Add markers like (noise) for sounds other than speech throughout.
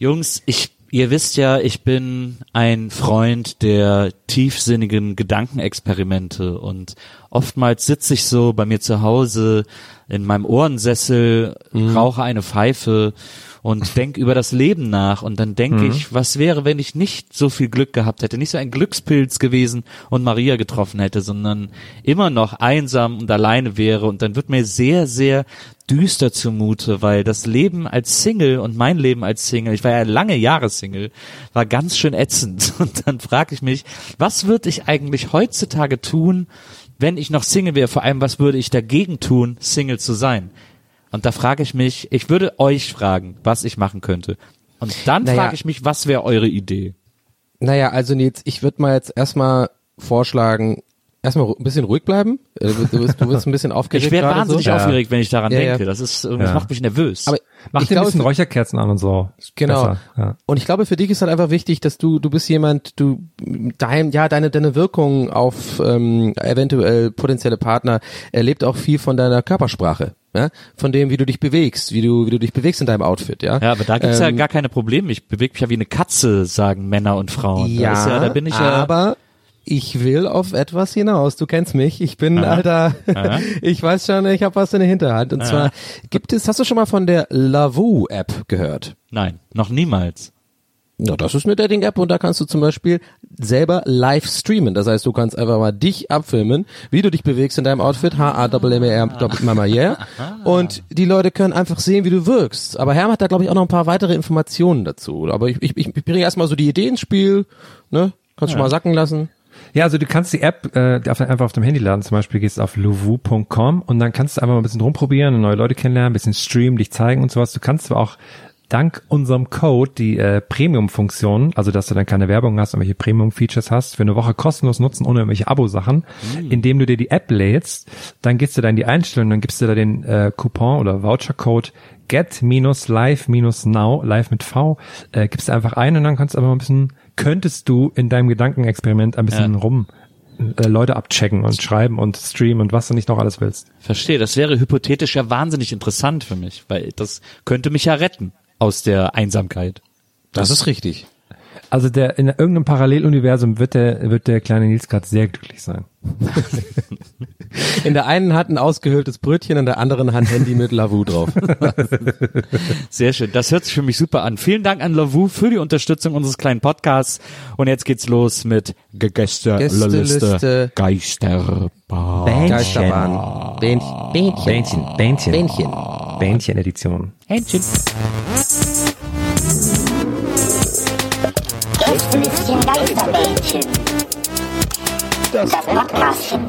Jungs, ich, ihr wisst ja, ich bin ein Freund der tiefsinnigen Gedankenexperimente und oftmals sitze ich so bei mir zu Hause in meinem Ohrensessel, rauche eine Pfeife und denk über das Leben nach und dann denke ich, was wäre, wenn ich nicht so viel Glück gehabt hätte, nicht so ein Glückspilz gewesen und Maria getroffen hätte, sondern immer noch einsam und alleine wäre und dann wird mir sehr, sehr düster zumute, weil das Leben als Single und mein Leben als Single, ich war ja lange Jahre Single, war ganz schön ätzend. (laughs) Und dann frage ich mich, was würde ich eigentlich heutzutage tun, wenn ich noch Single wäre, vor allem was würde ich dagegen tun, Single zu sein? Und da frage ich mich, ich würde euch fragen, was ich machen könnte. Und dann Naja. frage ich mich, was wäre eure Idee? Naja, also Nils, ich würde mal jetzt erstmal vorschlagen, erstmal ein bisschen ruhig bleiben. Äh, Du, du, bist, du bist ein bisschen aufgeregt (laughs) Ich werde wahnsinnig so. aufgeregt, wenn ich daran Ja, ja. denke. Das ist, das Ja. macht mich nervös. Aber Mach ich dir ein glaube, bisschen Räucherkerzen an und so. Genau. Ja. Und ich glaube, für dich ist halt einfach wichtig, dass du, du bist jemand, du, dein, ja, deine, deine Wirkung auf ähm, eventuell potenzielle Partner erlebt auch viel von deiner Körpersprache, ja, von dem, wie du dich bewegst, wie du, wie du dich bewegst in deinem Outfit, ja. ja, aber da gibt's ja Ähm, gar keine Probleme. Ich bewege mich ja wie eine Katze, sagen Männer und Frauen. Ja, da, ist ja, da bin ich ja. Ich will auf etwas hinaus. Du kennst mich. Ich bin alter. ich weiß schon, ich habe was in der Hinterhand. Und zwar gibt es. Hast du schon mal von der Lavu App gehört? Nein, noch niemals. Ja, das ist eine Dating-App und da kannst du zum Beispiel selber live streamen. Das heißt, du kannst einfach mal dich abfilmen, wie du dich bewegst in deinem Outfit, h a w m r Mama yeah. Und die Leute können einfach sehen, wie du wirkst. Aber Herm hat da, glaube ich, auch noch ein paar weitere Informationen dazu. Aber ich, ich, ich bringe erstmal so die Idee ins Spiel, ne? Kannst du mal sacken lassen. Ja, also du kannst die App äh, einfach auf dem Handy laden. Zum Beispiel gehst du auf lovu.com und dann kannst du einfach mal ein bisschen rumprobieren, und neue Leute kennenlernen, ein bisschen streamen, dich zeigen und sowas. Du kannst zwar auch dank unserem Code die äh, Premium-Funktion, also dass du dann keine Werbung hast und welche Premium-Features hast, für eine Woche kostenlos nutzen, ohne irgendwelche Abo-Sachen, indem du dir die App lädst, dann gehst du da in die Einstellungen, dann gibst du da den äh, Coupon oder Voucher-Code get-live-now, live mit V, äh, gibst du einfach ein und dann kannst du aber mal ein bisschen, könntest du in deinem Gedankenexperiment ein bisschen Ja. rum äh, Leute abchecken und schreiben und streamen und was du nicht noch alles willst. Verstehe, das wäre hypothetisch ja wahnsinnig interessant für mich, weil das könnte mich ja retten aus der Einsamkeit. Das ist richtig. Also der in irgendeinem Paralleluniversum wird der wird der kleine Nils gerade sehr glücklich sein. (laughs) In der einen Hand ein ausgehöhltes Brötchen, in der anderen Hand Handy mit Lavu drauf. (laughs) Sehr schön. Das hört sich für mich super an. Vielen Dank an Lavu für die Unterstützung unseres kleinen Podcasts. Und jetzt geht's los mit Ge- Gästeliste. Geisterbahn. Geisterbahn. Bähnchen. Bähnchen. Bähnchen, Bähnchen, Bähnchen. Bähnchen Edition. Händchen. Das Podcastchen.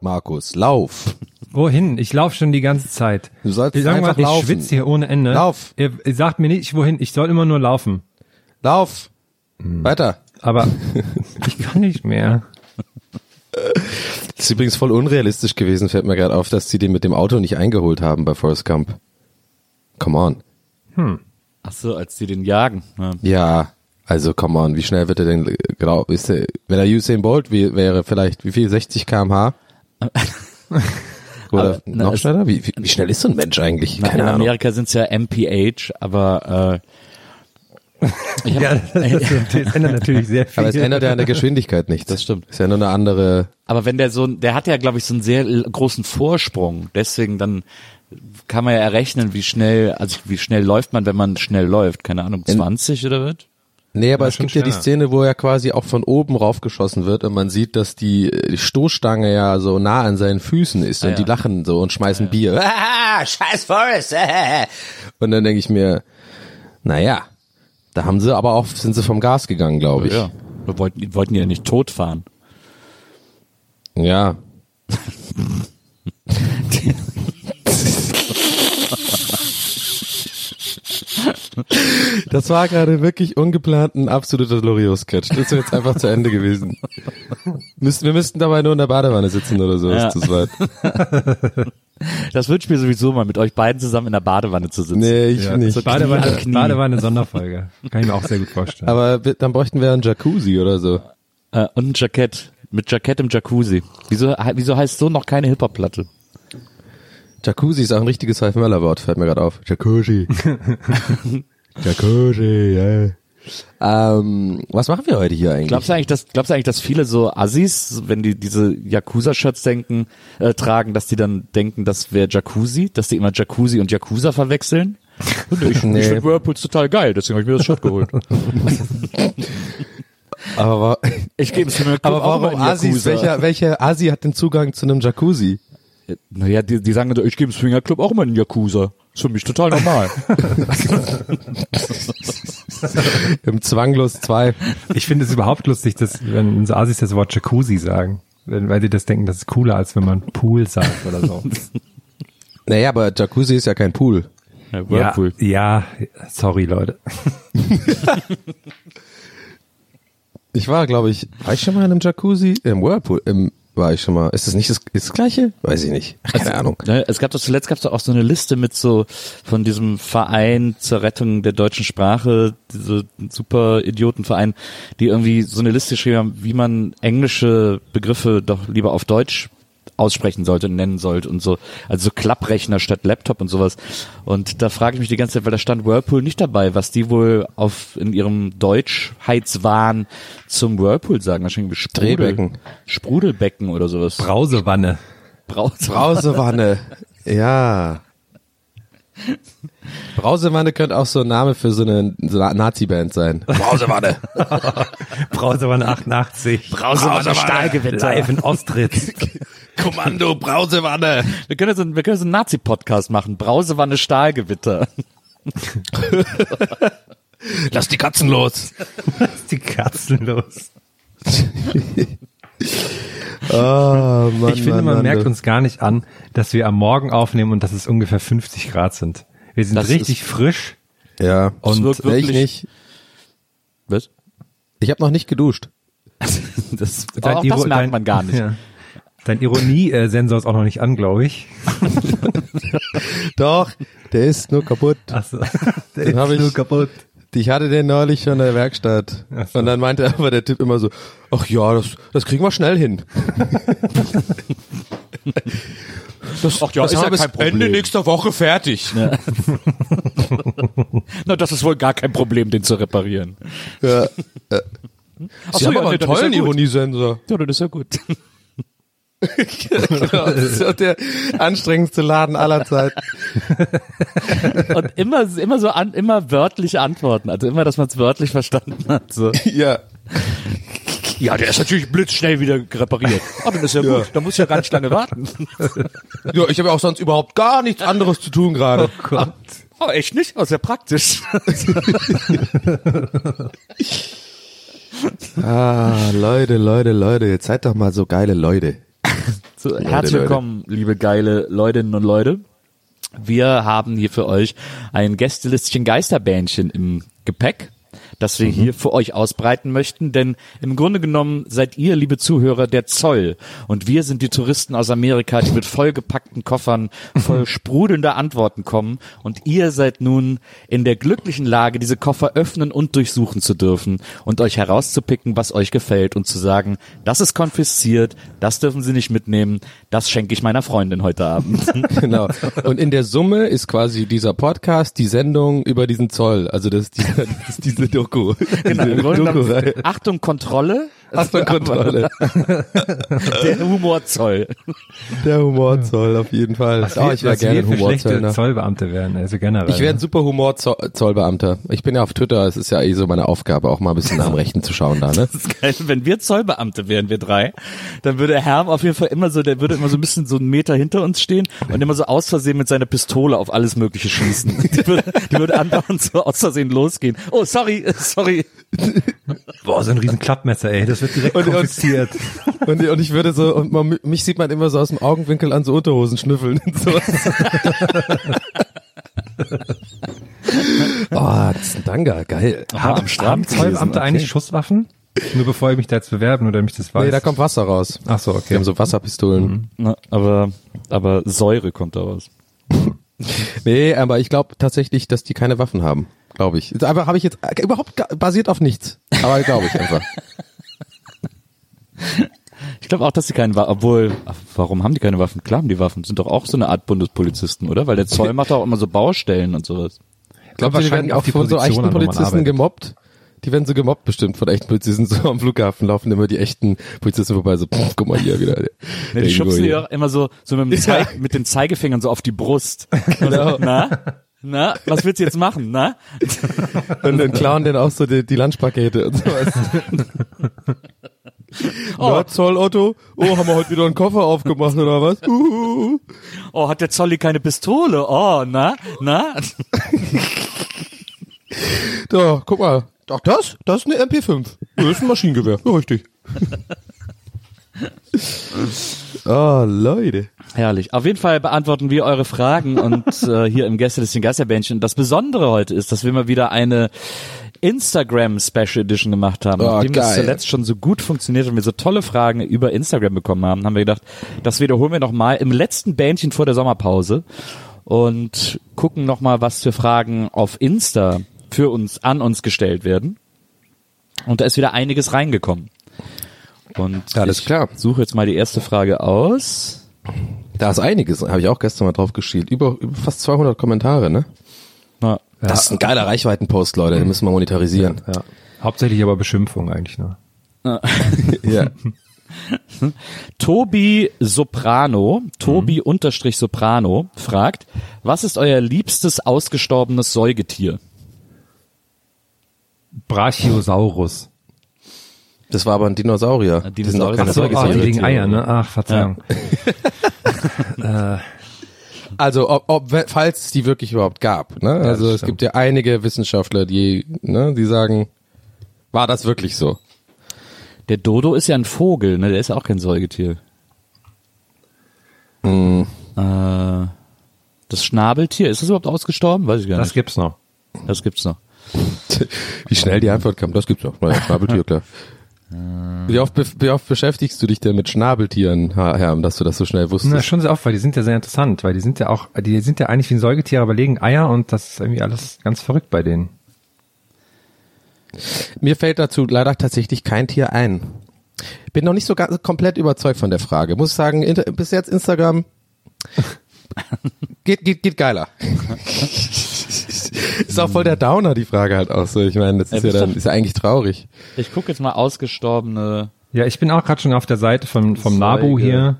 Markus, lauf. Wohin? Ich laufe schon die ganze Zeit. Du sollst ich, einfach ich laufen. schwitze hier ohne Ende. Lauf. Ihr, ihr sagt mir nicht wohin. Ich soll immer nur laufen. Lauf. Hm. Weiter. Aber (laughs) ich kann nicht mehr. Das ist übrigens voll unrealistisch gewesen, fällt mir gerade auf, dass sie den mit dem Auto nicht eingeholt haben bei Forrest Gump. Come on. Ach so, als die den jagen. Ja. Ja, also come on, wie schnell wird er denn, genau, ist er, wenn er Usain Bolt wie, wäre, vielleicht, wie viel, 60 kmh? (laughs) Oder Aber, na, noch es- schneller? Wie, wie, wie schnell ist so ein Mensch eigentlich? Na, Keine in Ahnung. Amerika sind's ja MPH, aber äh, ich hab, (laughs) Ja, das, das ändert natürlich sehr viel. Aber es ändert ja an der Geschwindigkeit nichts. Das stimmt. Ist ja nur eine andere, Aber wenn der so, der hat ja, glaube ich, so einen sehr großen Vorsprung. Deswegen dann kann man ja errechnen, wie schnell, also wie schnell läuft man, wenn man schnell läuft. Keine Ahnung, 20 oder was? Nee, aber Ja, es gibt ja die schneller. Szene, wo er quasi auch von oben raufgeschossen wird und man sieht, dass die, Stoßstange ja so nah an seinen Füßen ist und ja. die lachen so und schmeißen Bier. Ah, (laughs) scheiß Forrest. (laughs) Und dann denke ich mir, naja, da haben sie aber auch, sind sie vom Gas gegangen, glaube ich. Ja. Wir wollten, die wollten ja nicht totfahren. Ja. (laughs) Das war gerade wirklich ungeplant ein absoluter Loriot-Sketch. Das ist jetzt einfach zu Ende gewesen. Müssten, wir müssten dabei nur in der Badewanne sitzen oder so. Ja. Ist das weit. Das wünsche ich mir sowieso mal, mit euch beiden zusammen in der Badewanne zu sitzen. Nee, ich Ja, nicht. so- Badewanne. Badewanne Sonderfolge. Kann ich mir auch sehr gut vorstellen. Aber wir- dann bräuchten wir einen Jacuzzi oder so. Äh, und ein Jackett. Mit Jackett im Jacuzzi. Wieso, wieso heißt so noch keine Hip-Hop-Platte? Jacuzzi ist auch ein richtiges Ralf Möller Wort, fällt mir gerade auf. Jacuzzi. (laughs) Jacuzzi, ja. Ähm, was machen wir heute hier eigentlich? Glaubst du eigentlich, dass, glaubst du eigentlich, dass viele so Assis, wenn die diese Yakuza-Shirts denken, äh, tragen, dass die dann denken, das wäre Jacuzzi, dass die immer Jacuzzi und Yakuza verwechseln? (laughs) Ich, Nee. ich finde Whirlpools total geil, deswegen habe ich mir das Shirt geholt. (laughs) aber, Ich gebe es mir aber warum Asis? Welcher, welcher Asi hat den Zugang zu einem Jacuzzi? Naja, die, die sagen, ich gebe Swingerclub auch immer einen Yakuza. Ist für mich total normal. (laughs) Im Zwanglos 2. Ich finde es überhaupt lustig, dass wenn so Asis das Wort Jacuzzi sagen, weil die das denken, das ist cooler, als wenn man Pool sagt oder so. (laughs) Naja, aber Jacuzzi ist ja kein Pool. Ja, Whirlpool. Ja, ja, sorry Leute. (laughs) Ich war, glaube ich, war ich schon mal in einem Jacuzzi? Im Whirlpool? Im, war ich schon mal. Ist das nicht das, ist das gleiche? Weiß ich nicht. (laughs) Keine Ahnung. Ne, Es gab doch zuletzt gab es doch auch so eine Liste mit so von diesem Verein zur Rettung der deutschen Sprache, diese super Idiotenverein, die irgendwie so eine Liste geschrieben haben, wie man englische Begriffe doch lieber auf Deutsch aussprechen sollte und nennen sollte und so, also so Klapprechner statt Laptop und sowas. Und da frage ich mich die ganze Zeit, weil da stand Whirlpool nicht dabei, was die wohl auf in ihrem Deutschheitswahn zum Whirlpool sagen. Wahrscheinlich Sprudel, Drehbecken. Sprudelbecken oder sowas. Brausewanne. Braus Brausewanne. (laughs) Ja. Brausewanne könnte auch so ein Name für so eine so eine Nazi-Band sein. Brausewanne. (laughs) Brausewanne 88. Brausewanne Stahlgewitter. Live in Ostritz. (laughs) Kommando Brausewanne. Wir können so, wir können so einen Nazi-Podcast machen. Brausewanne Stahlgewitter. Lass die Katzen los. die Katzen los. Oh, (laughs) Mann, Ich finde, Mann, man Mann, merkt du. uns gar nicht an, dass wir am Morgen aufnehmen und dass es ungefähr 50 Grad sind. Wir sind Das richtig frisch. Ja. Und wirkt ich wirklich- nicht. Was? Ich habe noch nicht geduscht. (laughs) Das, auch Iro- das merkt dein- man gar nicht. Ja. Dein Ironie-Sensor ist auch noch nicht an, glaube ich. (laughs) Doch, der ist nur kaputt. Achso. (laughs) Der Den hab ich- nur kaputt. Ich hatte den neulich schon in der Werkstatt. Ach so. Und dann meinte aber der Typ immer so, ach ja, das, das kriegen wir schnell hin. (laughs) Das, Ach ja, das ist ja kein bis Ende Problem. nächster Woche fertig. Na, das ist wohl gar kein Problem, den zu reparieren. Ja. Ach Sie so, haben ja, aber nee, einen ist tollen ja. Ironiesensor. Ja, das ist ja gut. Genau, das ist ja der anstrengendste Laden aller Zeiten. (laughs) Und immer, immer so an, immer wörtliche Antworten. Also immer, dass man es wörtlich verstanden hat. So. Ja. Ja, der ist natürlich blitzschnell wieder repariert. Aber dann ist ja, Ja. gut. Da muss ich ja gar nicht lange warten. (laughs) Ja, ich habe ja auch sonst überhaupt gar nichts anderes zu tun gerade. Oh, echt nicht? Oh, sehr praktisch. (laughs) Ah, Leute, Leute, Leute, jetzt seid doch mal so geile Leute. (laughs) So, herzlich Leute. willkommen, liebe geile Leutinnen und Leute. Wir haben hier für euch ein Gästelistchen Geisterbähnchen im Gepäck, das wir hier für euch ausbreiten möchten, denn im Grunde genommen seid ihr, liebe Zuhörer, der Zoll und wir sind die Touristen aus Amerika, die mit vollgepackten Koffern voll (laughs) sprudelnder Antworten kommen und ihr seid nun in der glücklichen Lage, diese Koffer öffnen und durchsuchen zu dürfen und euch herauszupicken, was euch gefällt und zu sagen, das ist konfisziert, das dürfen Sie nicht mitnehmen, das schenke ich meiner Freundin heute Abend. (laughs) (laughs) Genau. Und in der Summe ist quasi dieser Podcast die Sendung über diesen Zoll. Also das ist, dieser, das ist diese Doku. Genau, Grunde genommen, Doku-Reihe. Achtung, Kontrolle, Achtung, Kontrolle. der (laughs) Humorzoll. (laughs) Der Humorzoll auf jeden Fall. Was oh, ich wäre gerne schlechte Humorzöllner. Zollbeamte werden, also generell. Ich wäre ein super Humorzollbeamter. Ich bin ja auf Twitter, es ist ja eh so meine Aufgabe, auch mal ein bisschen nach dem Rechten zu schauen da, ne? Das ist geil. Wenn wir Zollbeamte wären, wir drei, dann würde Herm auf jeden Fall immer so, der würde immer so ein bisschen so einen Meter hinter uns stehen und immer so aus Versehen mit seiner Pistole auf alles Mögliche schießen. Die würde, die würde andauernd so aus Versehen losgehen. Oh, sorry, sorry. Boah, so ein riesen Klappmesser, ey, das wird direkt Und- und- konfisziert. (laughs) Und, und ich würde so, und man, mich sieht man immer so aus dem Augenwinkel an so Unterhosen schnüffeln und sowas. (laughs) oh, Oh, das ist ein Danga, geil. Am Haben Zollbeamte okay. eigentlich Schusswaffen? Nur bevor ich mich da jetzt bewerben oder mich das weiß. Nee, da kommt Wasser raus. Ach so, Die okay. haben so Wasserpistolen. Na, aber, aber Säure kommt da raus. (laughs) Nee, aber ich glaube tatsächlich, dass die keine Waffen haben. Glaube ich. Aber habe ich jetzt äh, überhaupt basiert auf nichts. Aber glaube ich einfach. Ich glaube auch, dass sie keine Waffen, obwohl, ach, warum haben die keine Waffen? Klar haben die Waffen, sind doch auch so eine Art Bundespolizisten, oder? Weil der Zoll macht auch immer so Baustellen und sowas. Ich glaube, die werden wahrscheinlich auch die von so echten Polizisten gemobbt. Die werden so gemobbt bestimmt von echten Polizisten. So am Flughafen laufen immer die echten Polizisten vorbei. So, pff, guck mal hier wieder. (laughs) Der, Ne, die schubsen die doch immer so, so mit, dem Zeig, mit den Zeigefingern so auf die Brust. (laughs) Genau. Na? Na? Was willst du jetzt machen? Na? (laughs) Und dann klauen den auch so die, die Lunchpakete und sowas. (laughs) Oh. Na, Zoll Otto? Oh, haben wir heute wieder einen Koffer aufgemacht oder was? Uhuhu. Oh, hat der Zolli keine Pistole? Oh, na? Na? Da, guck mal. Ach, das? Das ist eine MP5. Das ist ein Maschinengewehr. Ja, richtig. (laughs) oh, (laughs) Leute. Herrlich. Auf jeden Fall beantworten wir eure Fragen und (laughs) äh, hier im Gäste des Geisterbändchen. Das Besondere heute ist, dass wir mal wieder eine Instagram Special Edition gemacht haben. Oh, Nachdem das geil. zuletzt schon so gut funktioniert und wir so tolle Fragen über Instagram bekommen haben, haben wir gedacht, das wiederholen wir noch mal im letzten Bändchen vor der Sommerpause und gucken noch mal, was für Fragen auf Insta für uns an uns gestellt werden. Und da ist wieder einiges reingekommen. Und Alles ich klar. suche jetzt mal die erste Frage aus. Da ist einiges. Habe ich auch gestern mal drauf geschielt. Über, über fast 200 Kommentare, ne? Na, Das ist ein geiler Reichweitenpost, Leute. Den müssen wir monetarisieren. Ja. Hauptsächlich aber Beschimpfung eigentlich nur. Ja. (laughs) (laughs) Tobi Soprano, Tobi unterstrich Soprano fragt, was ist euer liebstes ausgestorbenes Säugetier? Brachiosaurus. Das war aber ein Dinosaurier. Ein Die sind auch Dinosaurier. keine Ach so, Ah, die Säugetiere. legen Eier, ne? Ach, Verzeihung. (laughs) Also, ob, ob, falls es die wirklich überhaupt gab, ne? Also, es stimmt. gibt ja einige Wissenschaftler, die, ne, die sagen, war das wirklich so? Der Dodo ist ja ein Vogel, ne? Der ist ja auch kein Säugetier. Hm. Äh, das Schnabeltier, ist das überhaupt ausgestorben? Weiß ich gar Das nicht. gibt's noch. Das gibt's noch. (laughs) Wie schnell die Antwort kam, das gibt's auch. Naja, Schnabeltier, (laughs) klar. Wie oft, wie oft beschäftigst du dich denn mit Schnabeltieren, Herr, Herr, dass du das so schnell wusstest? Na, schon sehr oft, weil die sind ja sehr interessant, weil die sind ja auch, die sind ja eigentlich wie ein Säugetier, aber legen Eier und das ist irgendwie alles ganz verrückt bei denen. Mir fällt dazu leider tatsächlich kein Tier ein. Bin noch nicht so ganz komplett überzeugt von der Frage. Muss sagen, inter, bis jetzt Instagram (laughs) geht, geht, geht geiler. (laughs) ist auch voll der Downer, die Frage halt auch so. Ich meine, das ist Ja, ja dann, ist ja eigentlich traurig. Ich gucke jetzt mal ausgestorbene. Ja, ich bin auch gerade schon auf der Seite vom, vom Nabu hier.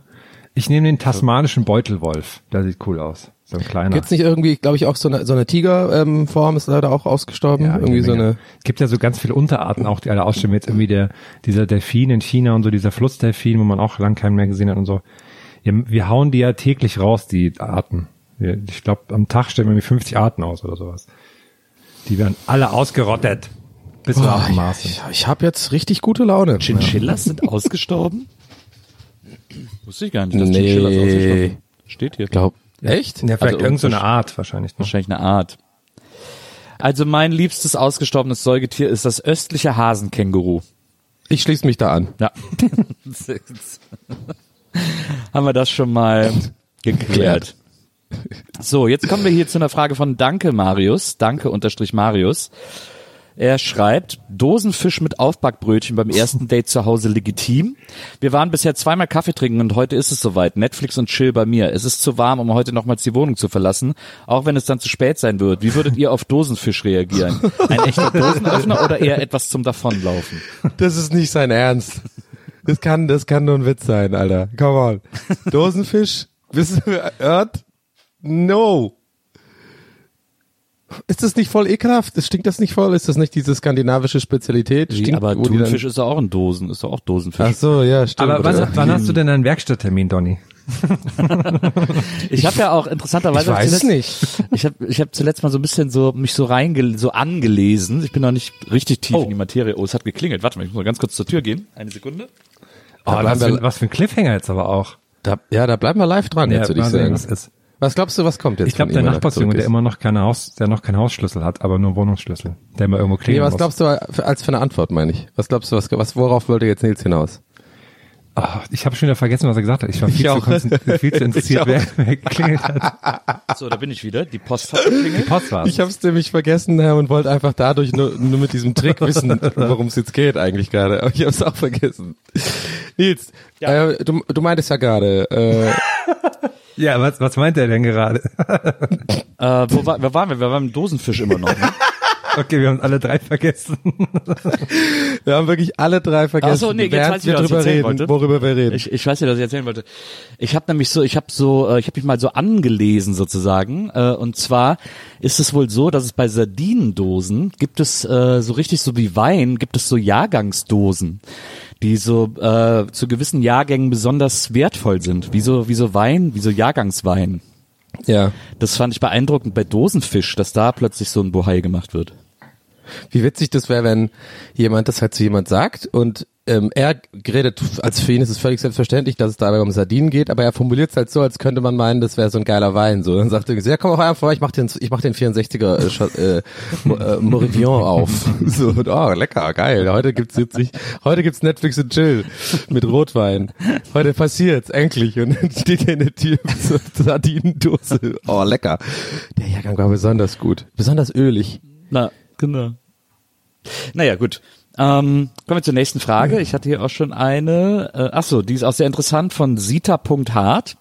Ich nehme den tasmanischen Beutelwolf. Der sieht cool aus. So ein kleiner. Gibt's nicht irgendwie, glaube ich, auch so eine, so eine Tigerform ähm, Form ist leider auch ausgestorben? Ja, irgendwie so eine, Es gibt ja so ganz viele Unterarten auch, die alle aussterben. Jetzt irgendwie der, dieser Delfin in China und so, dieser Flussdelfin, wo man auch lang keinen mehr gesehen hat und so. Ja, wir hauen die ja täglich raus, die Arten. Ich glaube, am Tag stellen wir irgendwie 50 Arten aus oder sowas. Die werden alle ausgerottet, bis wir auf dem Mars sind. ich, ich habe jetzt richtig gute Laune. Chinchillas sind ausgestorben? (clears throat) Wusste ich gar nicht, dass Nee. Chinchillas ausgestorben sind. Steht hier. Glaub, echt? Ja, vielleicht Also irgendeine so eine Art wahrscheinlich. Ne? Wahrscheinlich eine Art. Also mein liebstes ausgestorbenes Säugetier ist das östliche Hasenkänguru. Ich schließe mich da an. Ja. (laughs) Haben wir das schon mal geklärt. So, jetzt kommen wir hier zu einer Frage von Danke Marius. Danke unterstrich Marius. Er schreibt, Dosenfisch mit Aufbackbrötchen beim ersten Date zu Hause legitim. Wir waren bisher zweimal Kaffee trinken und heute ist es soweit. Netflix und Chill bei mir. Es ist zu warm, um heute nochmals die Wohnung zu verlassen, auch wenn es dann zu spät sein wird. Wie würdet ihr auf Dosenfisch reagieren? Ein echter (laughs) Dosenöffner oder eher etwas zum Davonlaufen? Das ist nicht sein Ernst. Das kann, das kann nur ein Witz sein, Alter. Come on. Dosenfisch? Bist du hört? No. Ist das nicht voll ekelhaft? Stinkt das nicht voll? Ist das nicht diese skandinavische Spezialität? Wie, Stinkt, aber die dann- Thunfisch ist ja auch ein Dosen, ist doch auch Dosenfisch. Ach so, ja, stimmt. Aber was, Oder? wann hast du denn deinen Werkstatttermin, Donny? (laughs) Ich habe ja auch interessanterweise Ich weiß zuletzt, nicht. Ich habe ich hab zuletzt mal so ein bisschen so mich so reinge so angelesen. Ich bin noch nicht richtig tief Oh. in die Materie. Oh, es hat geklingelt. Warte mal, ich muss mal ganz kurz zur Tür gehen. Eine Sekunde. Oh, bleiben was, wir- für, was für ein Cliffhanger jetzt aber auch. Da, ja, da bleiben wir live dran, jetzt würde ich sagen. sehen, was ist. Was glaubst du, was kommt jetzt? Ich glaube, der er Nachbarsjunge, der ist? immer noch keine Haus, der noch keinen Hausschlüssel hat, aber nur Wohnungsschlüssel, der immer irgendwo Nee, klingeln was muss. glaubst du als für eine Antwort, meine ich? Was glaubst du, was, was worauf wollte jetzt Nils hinaus? Ah, ich habe schon wieder vergessen, was er gesagt hat. Ich war viel, zu, auch. konzentri- (laughs) viel zu interessiert, auch. wer, wer geklingelt hat. So, da bin ich wieder. Die Post hat geklingelt. Post war's. Ich habe es nämlich vergessen Herr, und wollte einfach dadurch nur, nur mit diesem Trick wissen, worum es jetzt geht eigentlich gerade. Aber ich habe es auch vergessen. Nils, äh, du, du meintest ja gerade, äh, Ja, was, was meint er denn gerade? Äh, wo, war, wo waren wir? Wir waren im Dosenfisch immer noch. Ne? (laughs) Okay, wir haben alle drei vergessen. (laughs) wir haben wirklich alle drei vergessen, Ach so, nee, jetzt weiß ich wir erzählen reden, wollte. worüber wir reden. Ich, ich weiß nicht, was ich erzählen wollte. Ich habe nämlich so, ich habe so, äh, ich habe mich mal so angelesen sozusagen. Äh, und zwar ist es wohl so, dass es bei Sardinendosen gibt es äh, so richtig so wie Wein gibt es so Jahrgangsdosen, die so äh, zu gewissen Jahrgängen besonders wertvoll sind, wie so wie so Wein, wie so Jahrgangswein. ja. Das fand ich beeindruckend bei Dosenfisch, dass da plötzlich so ein Bohai gemacht wird. Wie witzig das wäre, wenn jemand das halt zu jemand sagt und ähm, er redet, als für ihn ist es völlig selbstverständlich, dass es dabei um Sardinen geht, aber er formuliert es halt so, als könnte man meinen, das wäre so ein geiler Wein. So, dann sagt er, ja, komm auf einmal vorbei, ich mach den, ich mach den 64er äh, äh, äh, Morillon auf. (laughs) So, und, oh, lecker, geil. Heute gibt's jetzt nicht, heute gibt's Netflix und Chill mit Rotwein. Heute passiert's, endlich. Und dann steht er in der Tür mit so Sardinendose. Oh, lecker. Der Jahrgang war besonders gut. Besonders ölig. Na, genau. Naja, gut. Ähm, kommen wir zur nächsten Frage. Ich hatte hier auch schon eine. Äh, ach so, die ist auch sehr interessant von Sita.hart.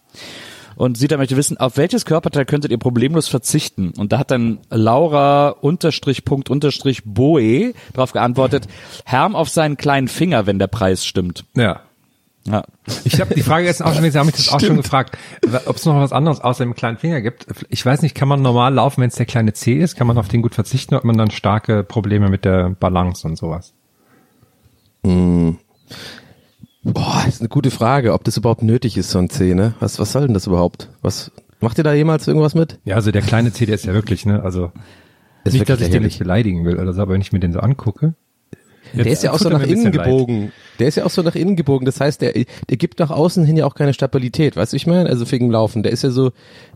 Und Sita möchte wissen, auf welches Körperteil könntet ihr problemlos verzichten? Und da hat dann Laura unterstrich Punkt unterstrich Boe drauf geantwortet, Herm auf seinen kleinen Finger, wenn der Preis stimmt. Ja. Ja. Ich habe die Frage jetzt auch schon, ich habe mich das auch schon gefragt, ob es noch was anderes außer dem kleinen Finger gibt. Ich weiß nicht, kann man normal laufen, wenn es der kleine C ist? Kann man auf den gut verzichten oder hat man dann starke Probleme mit der Balance und sowas? Boah, ist eine gute Frage, ob das überhaupt nötig ist, so ein C, ne? Was, was soll denn das überhaupt? Was, macht ihr da jemals irgendwas mit? Ja, also der kleine C, der ist ja wirklich, ne? Also Das nicht, dass ich den nicht beleidigen will oder so, aber wenn ich mir den so angucke. Der ist ja auch so nach innen bisschen leid. gebogen. Der ist ja auch so nach innen gebogen. Das heißt, der, der gibt nach außen hin ja auch keine Stabilität. Weißt du, ich meine? Also wegen dem Laufen. Der ist ja so,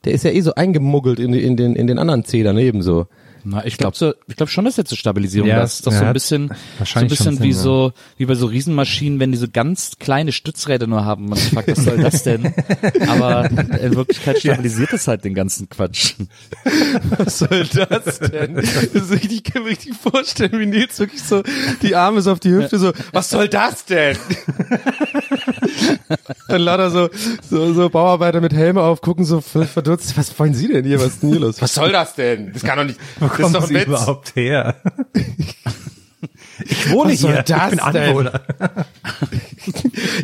der ist ja eh so eingemuggelt in, in den, in den anderen C daneben so. Na, ich glaube so, ich glaube schon, dass jetzt zur Stabilisierung Ja, das ist doch ja, so ein bisschen, so ein bisschen wie Sinn, ja. so, wie bei so Riesenmaschinen, wenn die so ganz kleine Stützräder nur haben. Man fragt, was soll das denn? (laughs) Aber in Wirklichkeit stabilisiert es halt den ganzen Quatsch. Was soll das denn? Das ist ich kann mir richtig vorstellen, wie Nils wirklich so die Arme so auf die Hüfte so, was soll das denn? Dann lauter so, so, so Bauarbeiter mit Helme auf, gucken so verdutzt, was wollen Sie denn hier? Was ist denn hier los? Was soll das denn? Das kann doch nicht, das kommen Sie Witz. überhaupt her? (laughs) ich wohne Was hier. das ich bin? Anwohner.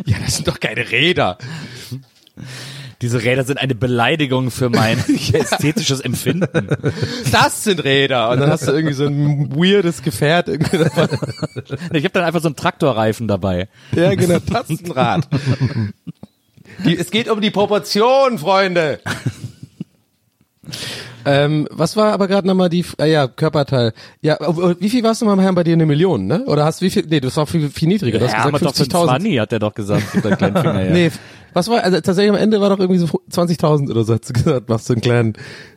Ja, das sind doch keine Räder. Diese Räder sind eine Beleidigung für mein (laughs) (laughs) ästhetisches Empfinden. Das sind Räder. Und dann hast du irgendwie so ein weirdes Gefährt irgendwie. Ich habe dann einfach so einen Traktorreifen dabei. Ja, genau, das ist ein Rad. Die, es geht um die Proportion, Freunde. Ähm, was war aber gerade nochmal die, ah ja, Körperteil. Ja, äh, wie viel warst du mal Herrn bei dir eine Million, ne? Oder hast du wie viel, nee, das war viel, viel niedriger. Du hast Ja, aber doch gesagt für 50.000. 20 hat er doch gesagt, gibt einen kleinen Finger her. Nee, was war, also tatsächlich am Ende war doch irgendwie so 20.000 oder so, hast du gesagt, machst du einen kleinen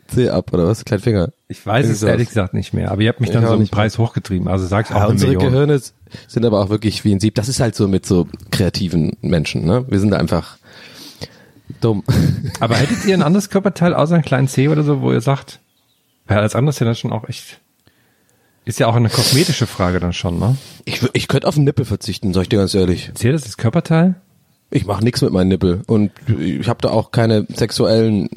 C ab oder was, kleinen Finger. Ich weiß es ehrlich gesagt nicht mehr, aber ihr habt mich Ich dann auch so einen nicht mehr. Preis hochgetrieben, also sag's auch Ja, eine unsere Million. Gehirne sind aber auch wirklich wie ein Sieb. Das ist halt so mit so kreativen Menschen, ne? Wir sind da einfach dumm. (laughs) Aber hättet ihr ein anderes Körperteil außer einen kleinen C oder so, wo ihr sagt, ja, als anderes ja dann schon auch echt, ist ja auch eine kosmetische Frage dann schon, ne? Ich, ich könnte auf den Nippel verzichten, sag ich dir ganz ehrlich. Zählt das als Körperteil? Ich mache nichts mit meinen Nippel und ich habe da auch keine sexuellen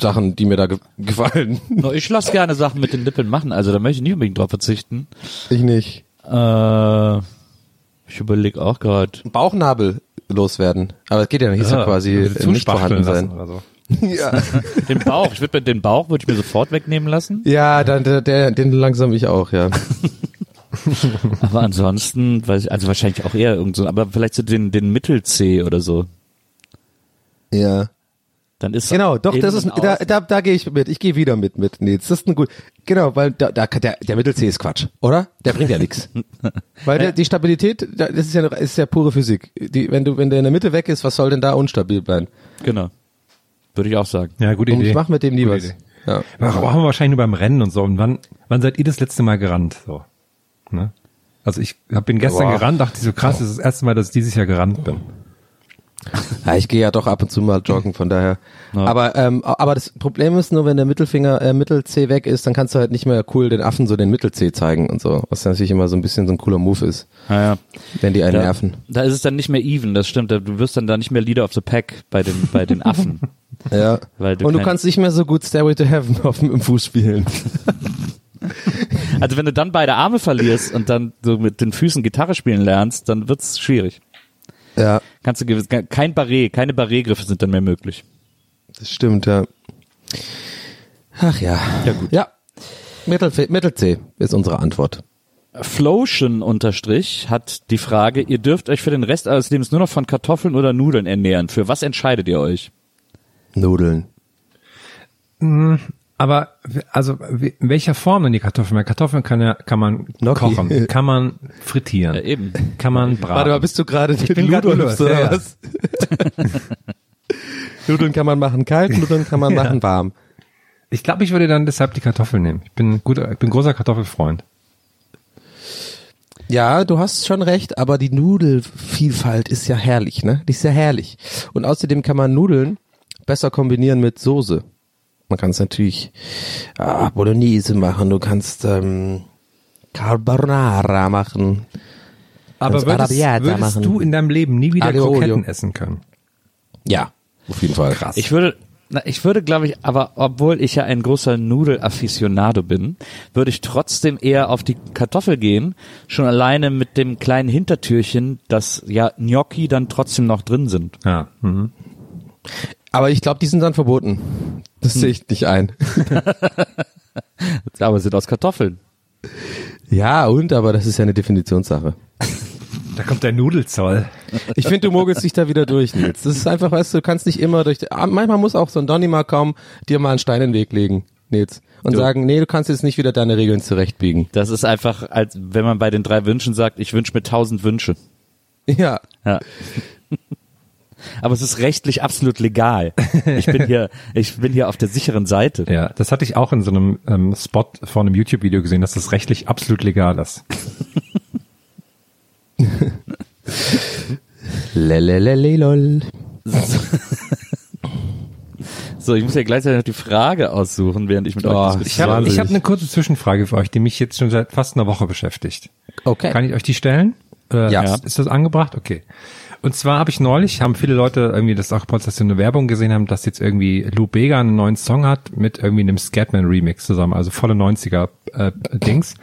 Sachen, die mir da ge gefallen. (laughs) No, Ich lasse gerne Sachen mit den Nippeln machen, also da möchte ich nicht unbedingt drauf verzichten. Ich nicht. Äh, ich überlege auch gerade. Bauchnabel loswerden. Aber es geht ja nicht, ist ja, quasi also äh, nicht vorhanden zuspachteln lassen sein. So. (laughs) Ja, (laughs) Den Bauch, ich würde den Bauch würde ich mir sofort wegnehmen lassen. ja dann, der, der, den langsam ich auch, ja. (laughs) Aber ansonsten, weiß ich, also wahrscheinlich auch eher irgend so, aber vielleicht so den, den Mittel-C oder so. Ja. Dann ist Genau, doch, das ist, da, da, da gehe ich mit. Ich gehe wieder mit, mit. Nee, das ist ein gut. Genau, weil da, da der, der Mittel-C ist Quatsch, oder? Der bringt ja nichts. (laughs) Weil der, die Stabilität, da- das ist ja, ist ja pure Physik. Die, wenn du, wenn der in der Mitte weg ist, was soll denn da unstabil bleiben? Genau. würde ich auch sagen. Ja, gute Und Idee. ich mach mit dem nie was. Ja. Machen wir wahrscheinlich nur beim Rennen und so. Und wann, wann seid ihr das letzte Mal gerannt? So. Ne? Also ich hab, bin gestern Boah. gerannt, dachte ich so krass, das ist das erste Mal, dass ich dieses Jahr gerannt bin. (laughs) Ja, ich gehe ja doch ab und zu mal joggen, von daher. Aber ähm, aber das Problem ist nur, wenn der Mittelfinger äh, Mittel-C weg ist, dann kannst du halt nicht mehr cool den Affen so den Mittel-C zeigen und so, was natürlich immer so ein bisschen so ein cooler Move ist, Naja. wenn die einen Da, nerven. da ist es dann nicht mehr even, das stimmt. Du wirst dann da nicht mehr Leader of the Pack bei den, bei den Affen. (laughs) Ja. Weil du und du kannst nicht mehr so gut Stairway to Heaven (laughs) auf dem im Fuß spielen. Also wenn du dann beide Arme verlierst und dann so mit den Füßen Gitarre spielen lernst, dann wird's schwierig. Ja, Kannst du gewiss- kein Barré, keine Barré-Griffe sind dann mehr möglich. das stimmt, ja. Ach ja. Ja, gut. Ja. Mittel, Mittel-C ist unsere Antwort. Flotion unterstrich hat die Frage, ihr dürft euch für den Rest eures Lebens nur noch von Kartoffeln oder Nudeln ernähren. Für was entscheidet ihr euch? Nudeln. Aber also in welcher Form denn die Kartoffeln? Weil Kartoffeln kann ja kann man Gnocchi. kochen, (laughs) kann man frittieren, Ja, eben. kann man braten. Warte mal, bist du gerade mit bin oder ja, ja. was? (laughs) Nudeln kann man machen kalt, Nudeln kann man (laughs) Ja. machen warm. ich glaube, ich würde dann deshalb die Kartoffeln nehmen. Ich bin guter, ich bin großer Kartoffelfreund. Ja, du hast schon recht, aber die Nudelvielfalt ist ja herrlich, ne? Die ist ja herrlich. Und außerdem kann man Nudeln besser kombinieren mit Soße. Man kann es natürlich ah, Bolognese machen, du kannst ähm, Carbonara machen. Aber würdest, würdest machen. du in deinem Leben nie wieder Aglio Kroketten Olio. essen können? Ja, auf jeden Fall. Krass. Ich würde, na, ich würde, glaube ich, aber obwohl ich ja ein großer Nudelafficionado bin, würde ich trotzdem eher auf die Kartoffel gehen, schon alleine mit dem kleinen Hintertürchen, dass ja Gnocchi dann trotzdem noch drin sind. Ja. Mhm. Aber ich glaube, die sind dann verboten. Das sehe ich nicht ein. (laughs) Aber sind aus Kartoffeln. Ja, und, aber das ist ja eine Definitionssache. Da kommt der Nudelzoll. Ich finde, du mogelst dich da wieder durch, Nils. Das ist einfach, weißt du, du kannst nicht immer durch, ah, manchmal muss auch so ein Donny mal kommen, dir mal einen Stein in den Weg legen, Nils. Und Du. sagen, nee, du kannst jetzt nicht wieder deine Regeln zurechtbiegen. Das ist einfach, als wenn man bei den drei Wünschen sagt, ich wünsche mir tausend Wünsche. Ja. Ja. (laughs) Aber es ist rechtlich absolut legal. Ich bin hier, ich bin hier auf der sicheren Seite. Ja, das hatte ich auch in so einem ähm, Spot vor einem YouTube-Video gesehen, dass das rechtlich absolut legal ist. (laughs) Lelelelelol. So, ich muss ja gleichzeitig noch die Frage aussuchen, während ich mit Oh, euch Ich diskutiere. habe ich hab eine kurze Zwischenfrage für euch, die mich jetzt schon seit fast einer Woche beschäftigt. Okay. Kann ich euch die stellen? Oder Ja. Ist, ist das angebracht? Okay. Und zwar habe ich neulich, haben viele Leute irgendwie das auch dass sie eine Werbung gesehen haben, dass jetzt irgendwie Lou Bega einen neuen Song hat mit irgendwie einem Scatman Remix zusammen, also volle 90er äh, Dings.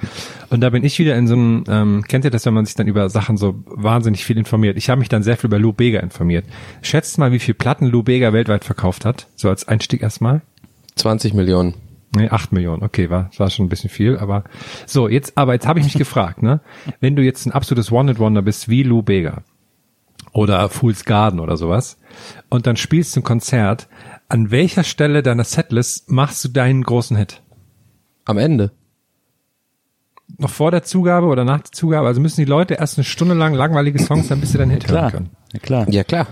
Und da bin ich wieder in so einem, ähm, kennt ihr das, wenn man sich dann über Sachen so wahnsinnig viel informiert? Ich habe mich dann sehr viel über Lou Bega informiert. Schätzt mal, wie viel Platten Lou Bega weltweit verkauft hat? So als Einstieg erstmal. 20 Millionen. Nee, 8 Millionen, okay, war, war schon ein bisschen viel, aber so, jetzt, aber jetzt habe ich mich (laughs) gefragt, ne? Wenn du jetzt ein absolutes One-Hit-Wonder bist wie Lou Bega oder Fool's Garden oder sowas und dann spielst du ein Konzert, an welcher Stelle deiner Setlist machst du deinen großen Hit? Am Ende. Noch vor der Zugabe oder nach der Zugabe? Also müssen die Leute erst eine Stunde lang langweilige Songs, dann bis sie deinen Hit hören Klar, können. ja, klar. Ja, klar.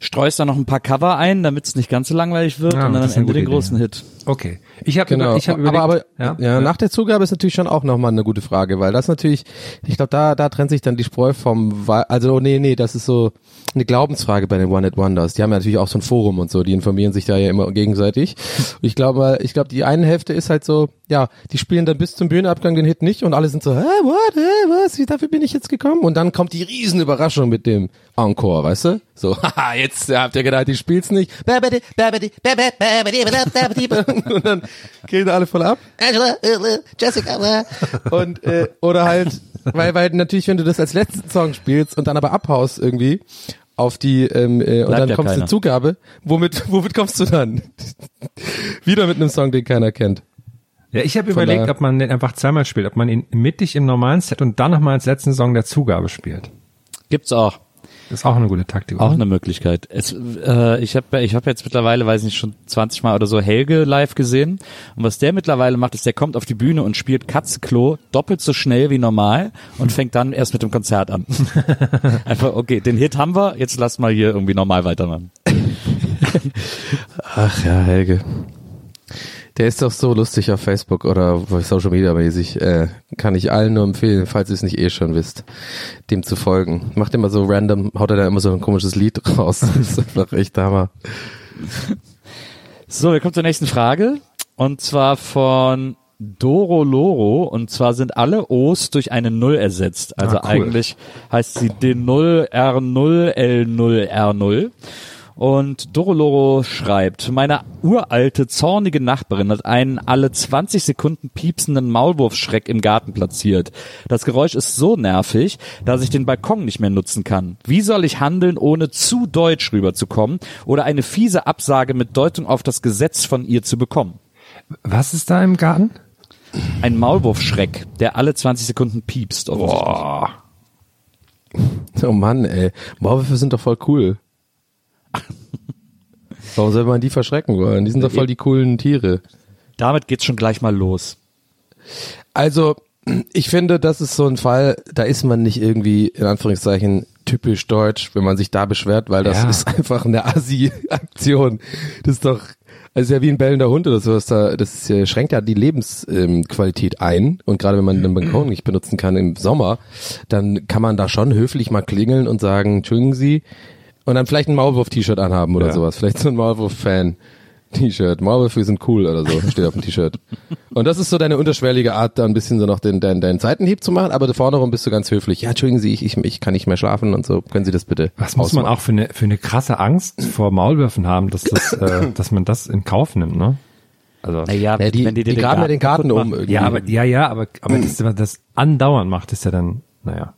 Streust da noch ein paar Cover ein, damit es nicht ganz so langweilig wird Ja, und dann am Ende den großen Idee. Hit. Okay. Ich habe Genau. ich hab überlegt, aber aber ja, ja, nach der Zugabe ist natürlich schon auch nochmal eine gute Frage, weil das natürlich, ich glaube, da, da trennt sich dann die Spreu vom, also nee, nee, das ist so eine Glaubensfrage bei den One-Hit-Wonders. Die haben ja natürlich auch so ein Forum und so, die informieren sich da ja immer gegenseitig. Und ich glaube, ich glaube, die eine Hälfte ist halt so, ja, die spielen dann bis zum Bühnenabgang den Hit nicht und alle sind so, hä, what, hä, was, wie, dafür bin ich jetzt gekommen? Und dann kommt die Riesenüberraschung mit dem Encore, weißt du? So, haha, jetzt habt ihr gedacht, die spielt's nicht. (laughs) Und dann gehen alle voll ab. Angela, Jessica, und äh, oder halt, weil weil natürlich, wenn du das als letzten Song spielst und dann aber abhaust irgendwie auf die ähm, äh, und Bleibt dann ja kommst du Zugabe, womit womit kommst du dann? (laughs) Wieder mit einem Song, den keiner kennt. Ja, ich habe überlegt, ob man den einfach zweimal spielt, ob man ihn mittig im normalen Set und dann nochmal als letzten Song der Zugabe spielt. Gibt's auch. Das ist auch eine gute Taktik. Auch oder? eine Möglichkeit. Es, äh, ich habe ich hab jetzt mittlerweile, weiß nicht, schon 20 Mal oder so Helge live gesehen. Und was der mittlerweile macht, ist, der kommt auf die Bühne und spielt Katzenklo doppelt so schnell wie normal und fängt dann erst mit dem Konzert an. (laughs) Einfach, okay, den Hit haben wir, jetzt lass mal hier irgendwie normal weitermachen. Ach ja, Helge. Der ist doch so lustig auf Facebook oder Social Media mäßig. Äh, kann ich allen nur empfehlen, falls ihr es nicht eh schon wisst, dem zu folgen. Macht immer so random, haut er da immer so ein komisches Lied (laughs) raus. Das ist einfach echt Hammer. So, wir kommen zur nächsten Frage. Und zwar von Doro Loro. Und zwar sind alle O's durch eine Null ersetzt. Also Ah, cool. eigentlich heißt sie D0 R0 L0 R0. Und Doroloro schreibt, meine uralte, zornige Nachbarin hat einen alle 20 Sekunden piepsenden Maulwurfschreck im Garten platziert. Das Geräusch ist so nervig, dass ich den Balkon nicht mehr nutzen kann. Wie soll ich handeln, ohne zu deutsch rüberzukommen oder eine fiese Absage mit Deutung auf das Gesetz von ihr zu bekommen? Was ist da im Garten? Ein Maulwurfschreck, der alle 20 Sekunden piepst. offensichtlich. Oh Mann, ey. Maulwürfe sind doch voll cool. (laughs) Warum soll man die verschrecken wollen? Die sind doch voll die coolen Tiere. Damit geht's schon gleich mal los. Also, ich finde, das ist so ein Fall, da ist man nicht irgendwie, in Anführungszeichen, typisch deutsch, wenn man sich da beschwert, weil das Ja. ist einfach eine Assi-Aktion. Das ist doch, also ist ja wie ein bellender Hund oder sowas, da, das schränkt ja die Lebensqualität ein. Und gerade wenn man den Balkon nicht benutzen kann im Sommer, dann kann man da schon höflich mal klingeln und sagen, entschuldigen Sie, und dann vielleicht ein Maulwurf-T-Shirt anhaben oder Ja. sowas. Vielleicht so ein Maulwurf-Fan-T-Shirt. Maulwürfe sind cool oder so, steht auf dem T-Shirt. Und das ist so deine unterschwellige Art, da ein bisschen so noch den, deinen, deinen Seitenhieb zu machen, aber vorne rum bist du ganz höflich. Ja, entschuldigen Sie, ich, ich, ich kann nicht mehr schlafen und so. Können Sie das bitte Was muss man auch für eine, für eine krasse Angst vor Maulwürfen haben, dass das, äh, (laughs) dass man das in Kauf nimmt, ne? Also, Naja, Ja, die, die graben ja den Garten um. machen. irgendwie. ja, aber, ja, ja, aber, aber das, das andauernd macht, ist ja dann, naja.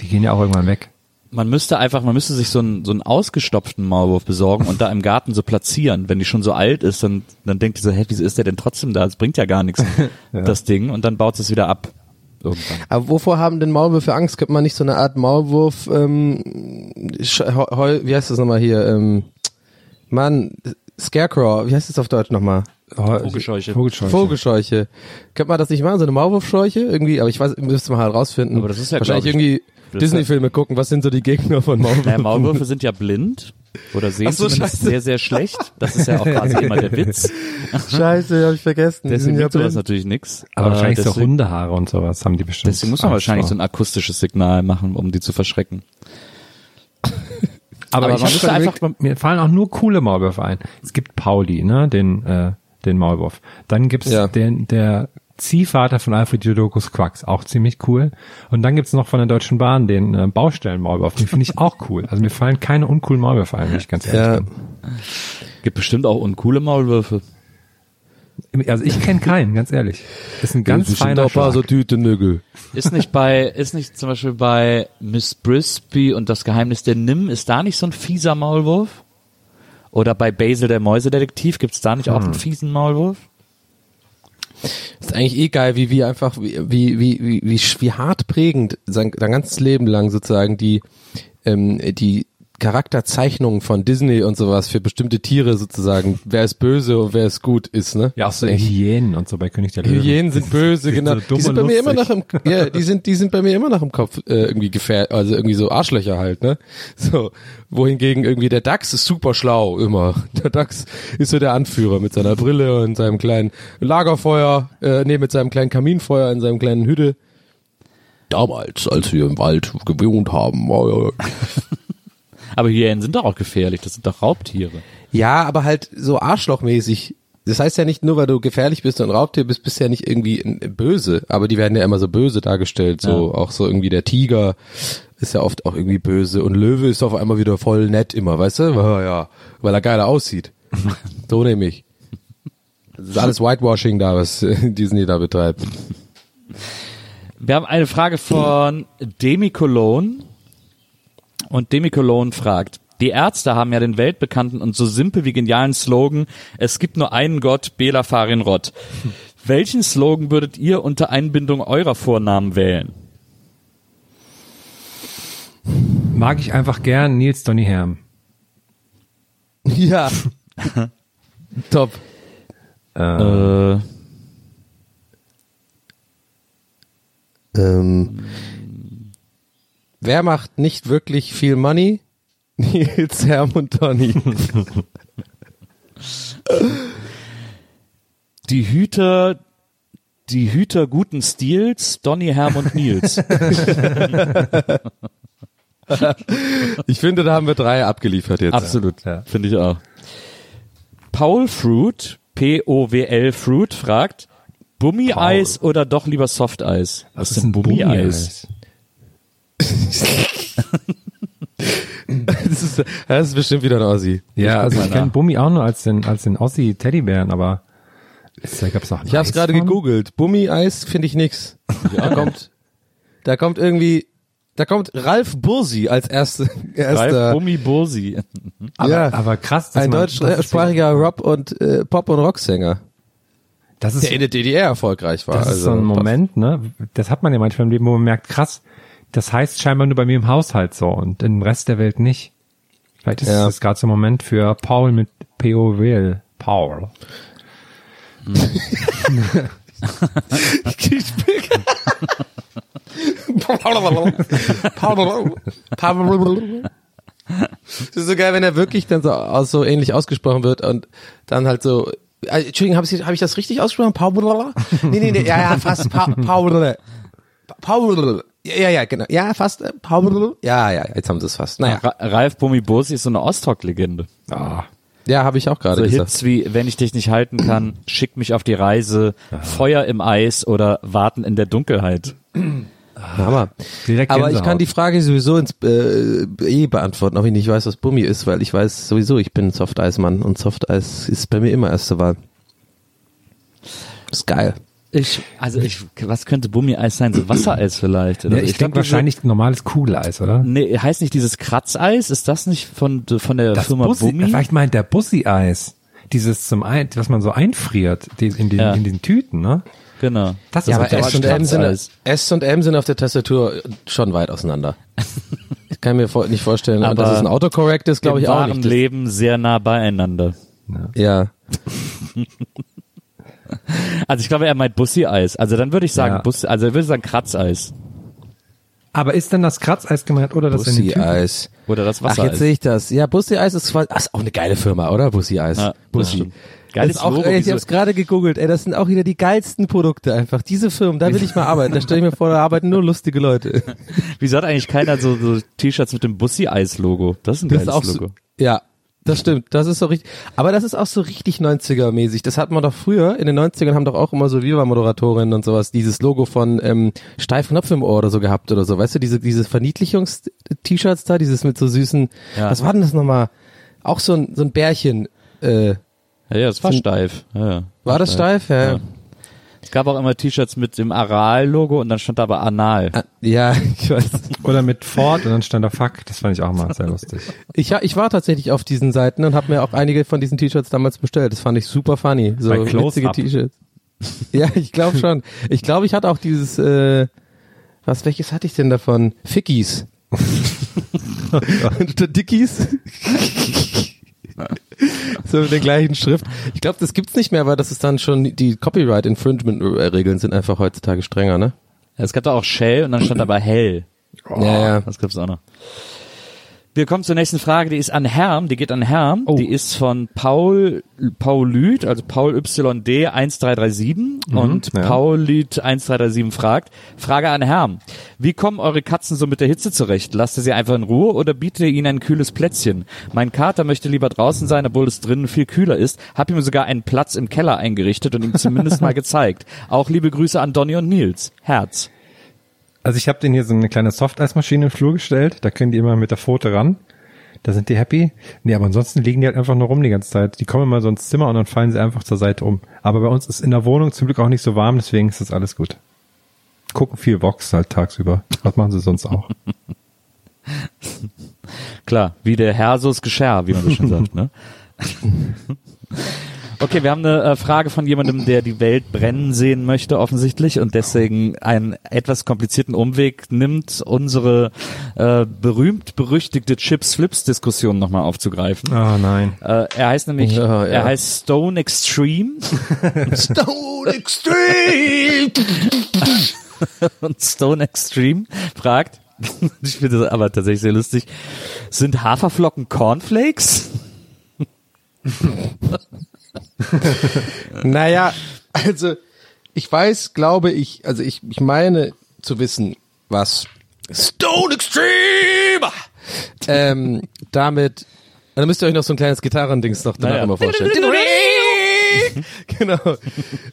Die gehen ja auch irgendwann weg. Man müsste einfach, man müsste sich so einen, so einen ausgestopften Maulwurf besorgen und da im Garten so platzieren. Wenn die schon so alt ist, dann, dann denkt die so, hä, wieso ist der denn trotzdem da? Das bringt ja gar nichts, (laughs) das Ding. Und dann baut es wieder ab. Irgendwann. Aber wovor haben denn Maulwürfe Angst? Könnte man nicht so eine Art Maulwurf, ähm, Heu, wie heißt das nochmal hier? Ähm, Mann, Scarecrow, wie heißt das auf Deutsch nochmal? Vogelscheuche. Vogelscheuche. Vogelscheuche. Könnte man das nicht machen, so eine Maulwurfscheuche? Irgendwie, aber ich weiß, müsste man halt rausfinden. Aber das ist ja, Wahrscheinlich irgendwie Disney-Filme gucken, was sind so die Gegner von Maulwürfen? Naja, Maulwürfe sind ja blind oder sehen so, zumindest sehr, sehr schlecht. Das ist ja auch quasi immer der Witz. (laughs) Scheiße, hab ich vergessen. Deswegen sind ja sowas natürlich nichts. Aber wahrscheinlich so deswegen, Hundehaare und sowas haben die bestimmt. deswegen muss man wahrscheinlich so ein akustisches Signal machen, um die zu verschrecken. Aber, Aber ich man müsste einfach- mir fallen auch nur coole Maulwürfe ein. Es gibt Pauli, ne, den, äh, den Maulwurf. Dann gibt's Ja. den, der Ziehvater von Alfred Jodokus Quacks, auch ziemlich cool. Und dann gibt's noch von der Deutschen Bahn den äh, Baustellenmaulwurf, den finde ich auch cool. Also mir fallen keine uncoolen Maulwürfe ein, wenn ich ganz ehrlich Ja, bin. Gibt bestimmt auch uncoole Maulwürfe. Also ich kenne keinen, ganz ehrlich. Ist ein ganz Bestimmt feiner auch so. Tütenögel. Ist nicht bei, ist nicht zum Beispiel bei Miss Brisby und das Geheimnis der Nim, ist da nicht so ein fieser Maulwurf? Oder bei Basil der Mäusedetektiv, gibt's da nicht auch einen fiesen Maulwurf? Ist eigentlich eh geil, wie wie einfach wie wie wie wie wie, hart prägend sein, sein ganzes Leben lang sozusagen die ähm, die Charakterzeichnungen von Disney und sowas für bestimmte Tiere sozusagen, wer ist böse und wer ist gut ist, ne? Ja, auch so. Hyänen und so bei König der Löwen. Hyänen sind böse, genau. so die sind bei mir immer noch im, (laughs) ja, die sind, die sind bei mir immer noch im Kopf äh, irgendwie gefährlich, also irgendwie so Arschlöcher halt, ne? So, wohingegen irgendwie der Dachs ist super schlau immer. Der Dachs ist so der Anführer mit seiner Brille und seinem kleinen Lagerfeuer, äh, nee, mit seinem kleinen Kaminfeuer in seinem kleinen Hütte. Damals, als wir im Wald gewohnt haben. Aber Hyänen sind doch auch gefährlich, das sind doch Raubtiere. Ja, aber halt so arschlochmäßig. Das heißt ja nicht nur, weil du gefährlich bist und ein Raubtier bist, bist du ja nicht irgendwie böse. Aber die werden ja immer so böse dargestellt. So Ja. auch so irgendwie der Tiger ist ja oft auch irgendwie böse und Löwe ist auf einmal wieder voll nett immer, weißt du? (laughs) Ja, ja, weil er geiler aussieht. (laughs) so nehme ich. Das ist alles Whitewashing da, was (laughs) Disney da betreibt. Wir haben eine Frage von Demi Cologne. Und Demi Cologne fragt, die Ärzte haben ja den weltbekannten und so simpel wie genialen Slogan, es gibt nur einen Gott, Bela Farin Rott. (laughs) Welchen Slogan würdet ihr unter Einbindung eurer Vornamen wählen? Mag ich einfach gern Nils Donny Herm. Ja. (laughs) Top. Äh, Ähm, wer macht nicht wirklich viel Money? (laughs) Nils, Herm und Donny. (laughs) Die Hüter, die Hüter guten Stils, Donny, Herm und Nils. (laughs) Ich finde, da haben wir drei abgeliefert jetzt. Absolut, Ja. finde ich auch. Paul Fruit, P-O-W-L Fruit, fragt, Bummi-Eis oder doch lieber Softeis? Was ist ein Bummi-Eis? Das ist, das ist bestimmt wieder ein Ossi. Ja, also ich kenne. Bummi auch nur als den, als den Ossi Teddybären, aber ist, da gab's auch Ich habe es gerade gegoogelt. Bummi-Eis finde ich nix. Da kommt, da kommt irgendwie, da kommt Ralf Bursi als erste, Ralf erster, Bummi-Bursi. Aber, ja, aber krass, dass ein man, das ist, deutschsprachiger Rock- und äh, Pop- und Rocksänger, das ist, der in der DDR erfolgreich war. das ist also, so ein Moment, ne? Das hat man ja manchmal im Leben, wo man merkt, krass, das heißt scheinbar nur bei mir im Haushalt so und im Rest der Welt nicht. Vielleicht ist Ja. das gerade so ein Moment für Paul mit P-O-W-L. Paul. Das ist so geil, wenn er wirklich dann so, so ähnlich ausgesprochen wird und dann halt so, äh, Entschuldigung, habe ich, hab ich das richtig ausgesprochen? Paul? Nee, nee, nee, ja, ja, fast. Pa Paul. Paul. Ja, ja, ja, genau. Ja, fast. äh. Ja, ja, jetzt haben sie es fast. Naja, Ra Ralf Bummi-Bursi ist so eine Ostrock-Legende. Ah, ja, habe ich auch gerade So gesagt. Hits wie Wenn ich dich nicht halten kann, Schick mich auf die Reise, Feuer im Eis oder Warten in der Dunkelheit. Hammer. direkt Aber ich kann die Frage sowieso ins äh, eh beantworten, auch wenn ich nicht weiß, was Bummi ist, weil ich weiß sowieso, ich bin Softeis-Mann und Softeis ist bei mir immer erste Wahl. ist geil. Ich, also ich, was könnte Bummi-Eis sein? So Wassereis vielleicht? Oder Ja, so. ich, glaub, denke wahrscheinlich normales Kugeleis, oder? Nee, heißt nicht dieses Kratzeis? Ist das nicht von, von der Das Firma Bussi, Bummi? vielleicht meint der Bussi-Eis. Dieses zum ein, was man so einfriert, die, in, den, Ja. in den Tüten, ne? Genau. Das Ja, ist aber S und M sind. S und M sind auf der Tastatur schon weit auseinander. (laughs) Ich kann mir vor, nicht vorstellen, Aber dass es ein Autocorrect ist, glaube ich auch nicht. Leben sehr nah beieinander. Ja. (laughs) Also ich glaube, er meint Bussi-Eis. Also dann würde ich sagen, Ja. Bus, also er würde sagen Kratzeis. Aber ist denn das Kratzeis gemeint oder das? Bussi-Eis. Oder das Ach, Wassereis. jetzt sehe ich das. Ja, Bussi-Eis ist, ach, ist auch eine geile Firma, oder? Bussi-Eis. Ja, Bussi. Geiles das ist auch, Logo, ey, ich habe es gerade gegoogelt, ey, das sind auch wieder die geilsten Produkte einfach. Diese Firmen, da will ich mal arbeiten. Da stelle ich mir vor, da arbeiten nur lustige Leute. Wieso hat eigentlich keiner so, so T-Shirts mit dem Bussi-Eis-Logo? Das ist ein Das geiles ist auch so, Logo. ja, das stimmt. Das ist so richtig. Aber das ist auch so richtig 90er-mäßig. Das hat man doch früher, in den 90ern haben doch auch immer so Viva-Moderatorinnen und sowas, dieses Logo von ähm, Steif Knopf im Ohr oder so gehabt oder so. Weißt du, diese, diese Verniedlichungs-T-Shirts da, dieses mit so süßen, Ja. was war denn das nochmal? Auch so ein, so ein Bärchen. Äh, Ja, ja, das war steif. Ja, ja. war das steif? Ja. Ja. Es gab auch immer T-Shirts mit dem Aral-Logo und dann stand da aber Anal. Ah, Ja, ich weiß. Oder mit Ford und dann stand da Fuck. Das fand ich auch mal sehr lustig. Ich, ich war tatsächlich auf diesen Seiten und habe mir auch einige von diesen T-Shirts damals bestellt. Das fand ich super funny. So witzige Up. T-Shirts. Ja, ich glaube schon. Ich glaube, ich hatte auch dieses, äh, was, welches hatte ich denn davon? Fickies. (laughs) (laughs) Dickies. So mit der gleichen Schrift. Ich glaube, das gibt's nicht mehr, weil das ist dann schon, die Copyright Infringement Regeln sind einfach heutzutage strenger, ne? Es gab da auch Shell und dann stand aber Hell. Ja, ja. Das gibt's auch noch. Wir kommen zur nächsten Frage, die ist an Herm, die geht an Herm, Oh. die ist von Paul, Paul Lüth, also Paul YD 1337 und ja. Paul Lüth 1337 fragt, Frage an Herm, wie kommen eure Katzen so mit der Hitze zurecht? Lasst ihr sie einfach in Ruhe oder bietet ihr ihnen ein kühles Plätzchen? Mein Kater möchte lieber draußen sein, obwohl es drinnen viel kühler ist, hab ihm sogar einen Platz im Keller eingerichtet und ihm zumindest (laughs) mal gezeigt. Auch liebe Grüße an Donny und Nils. Herz. Also ich habe denen hier so eine kleine Softeismaschine im Flur gestellt. Da können die immer mit der Pfote ran. Da sind die happy. Nee, aber ansonsten liegen die halt einfach nur rum die ganze Zeit. Die kommen immer so ins Zimmer und dann fallen sie einfach zur Seite um. Aber bei uns ist in der Wohnung zum Glück auch nicht so warm, deswegen ist das alles gut. Gucken viel Vox halt tagsüber. Was machen sie sonst auch? (laughs) Klar, wie der ist Geschirr, wie man so schön sagt, ne? (laughs) Okay, wir haben eine äh, Frage von jemandem, der die Welt brennen sehen möchte, offensichtlich, und deswegen einen etwas komplizierten Umweg nimmt, unsere äh, berühmt-berüchtigte Chips-Flips-Diskussion nochmal aufzugreifen. Oh nein. Äh, er heißt nämlich, Ja, ja. er heißt Stone Extreme (laughs) Stone Extreme! (laughs) und Stone Extreme fragt, (laughs) ich finde das aber tatsächlich sehr lustig. Sind Haferflocken Cornflakes? (laughs) Naja, also ich weiß, glaube ich, also ich, ich meine zu wissen, was Stone Extreme ähm, damit, dann müsst ihr euch noch so ein kleines Gitarrendings noch danach Naja. immer vorstellen. (laughs) genau.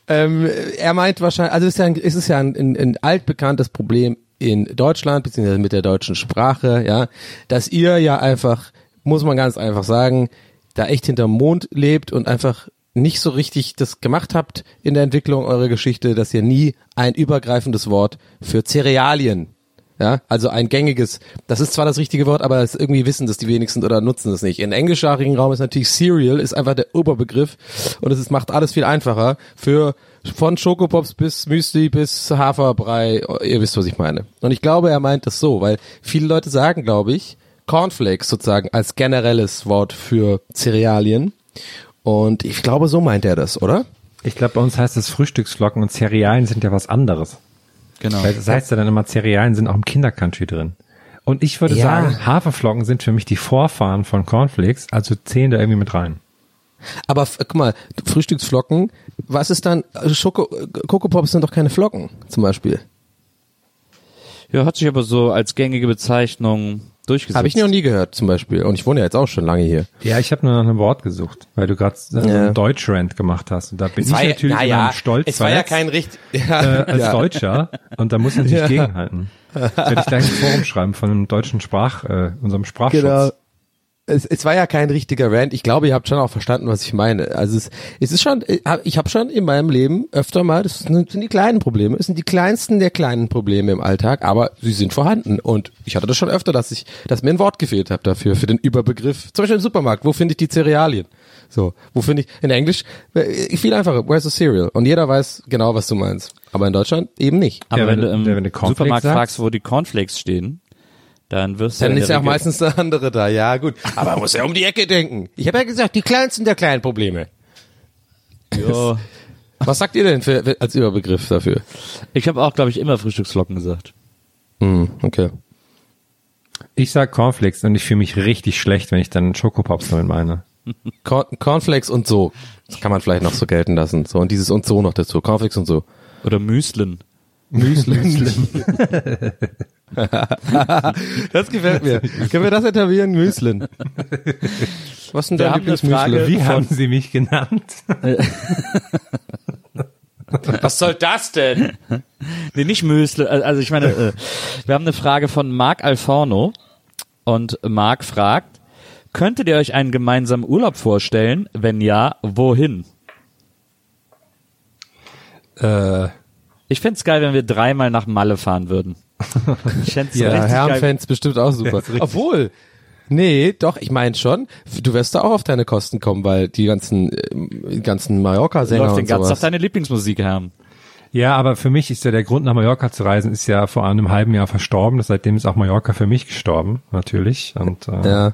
Ähm, er meint wahrscheinlich, also es ist ja ein, es ist ja ein, ein, ein altbekanntes Problem in Deutschland, beziehungsweise mit der deutschen Sprache, ja, dass ihr ja einfach, muss man ganz einfach sagen, da echt hinterm Mond lebt und einfach nicht so richtig das gemacht habt in der Entwicklung eurer Geschichte, dass ihr nie ein übergreifendes Wort für Cerealien ja, also ein gängiges, das ist zwar das richtige Wort, aber es irgendwie wissen das die wenigsten oder nutzen es nicht. Im englischsprachigen Raum ist natürlich Cereal, ist einfach der Oberbegriff und es macht alles viel einfacher für von Schokopops bis Müsli bis Haferbrei, ihr wisst, was ich meine. Und ich glaube, er meint das so, weil viele Leute sagen, glaube ich, Cornflakes sozusagen als generelles Wort für Cerealien. Und ich glaube, so meint er das, oder? Ich glaube, bei uns heißt es Frühstücksflocken und Cerealien sind ja was anderes. Genau. Weil das heißt ja dann immer, Cerealien sind auch im Kindercountry drin. Und ich würde Ja. sagen, Haferflocken sind für mich die Vorfahren von Cornflakes, also zählen da irgendwie mit rein. Aber guck mal, Frühstücksflocken, was ist dann, Schoko, Coco-Pops sind doch keine Flocken, zum Beispiel. Ja, hat sich aber so als gängige Bezeichnung durchgesetzt. Habe ich noch nie gehört, zum Beispiel. Und ich wohne ja jetzt auch schon lange hier. Ja, ich habe nur nach einem Wort gesucht, weil du gerade äh, Ja. einen Deutschrand gemacht hast. Und da bin ich natürlich immer stolz es war ja kein richtig, äh, ja, als (laughs) ja. (laughs) Deutscher. Und da muss ich natürlich Ja. gegenhalten. Werde ich gleich ein Forum schreiben von einem deutschen Sprach, äh, unserem Sprachschutz. Genau. Es, es war ja kein richtiger Rant. Ich glaube, ihr habt schon auch verstanden, was ich meine. Also es, es ist schon, ich habe schon in meinem Leben öfter mal, das sind die kleinen Probleme, es sind die kleinsten der kleinen Probleme im Alltag, aber sie sind vorhanden. Und ich hatte das schon öfter, dass ich, dass mir ein Wort gefehlt hat dafür, für den Überbegriff. Zum Beispiel im Supermarkt, wo finde ich die Cerealien? So, wo finde ich, in Englisch, äh, viel einfacher, where's the cereal? Und jeder weiß genau, was du meinst. Aber in Deutschland eben nicht. aber Ja, wenn, wenn du im wenn du Supermarkt sagst- fragst, wo die Cornflakes stehen, dann wirst du Dann ist ja auch Regel- meistens der andere da. Ja, gut. Aber man muss ja um die Ecke denken. Ich habe ja gesagt, die kleinsten der kleinen Probleme. Ja. (laughs) Was sagt ihr denn für, als Überbegriff dafür? Ich habe auch, glaube ich, immer Frühstücksflocken gesagt. Hm, okay. Ich sag Cornflakes und ich fühle mich richtig schlecht, wenn ich dann Schokopops damit meine. (laughs) Corn, Cornflakes und so. Das kann man vielleicht noch so gelten lassen. So und dieses und so noch dazu. Cornflakes und so. Oder Müslen. Müsli. (laughs) das gefällt mir. Können wir das etablieren? Müslin. Was denn dein Lieblingsmüsli? Frage. Wie haben sie mich genannt? (laughs) Was soll das denn? Nee, nicht Müsle. äh, Also ich meine, äh, wir haben eine Frage von Marc Alforno und Marc fragt, könntet ihr euch einen gemeinsamen Urlaub vorstellen? Wenn ja, wohin? äh, Ich fänd's geil, wenn wir dreimal nach Malle fahren würden. Ich fänd's (laughs) Ja, richtig geil. Herrenfans bestimmt auch super. Obwohl, nee, doch, ich meine schon, du wirst da auch auf deine Kosten kommen, weil die ganzen, äh, ganzen Mallorca-Sänger Läuft den und ganzen sowas. auf deine Lieblingsmusik, Herrn. Ja, aber für mich ist ja der Grund, nach Mallorca zu reisen, ist ja vor einem halben Jahr verstorben. Seitdem ist auch Mallorca für mich gestorben, natürlich. Und äh, ja,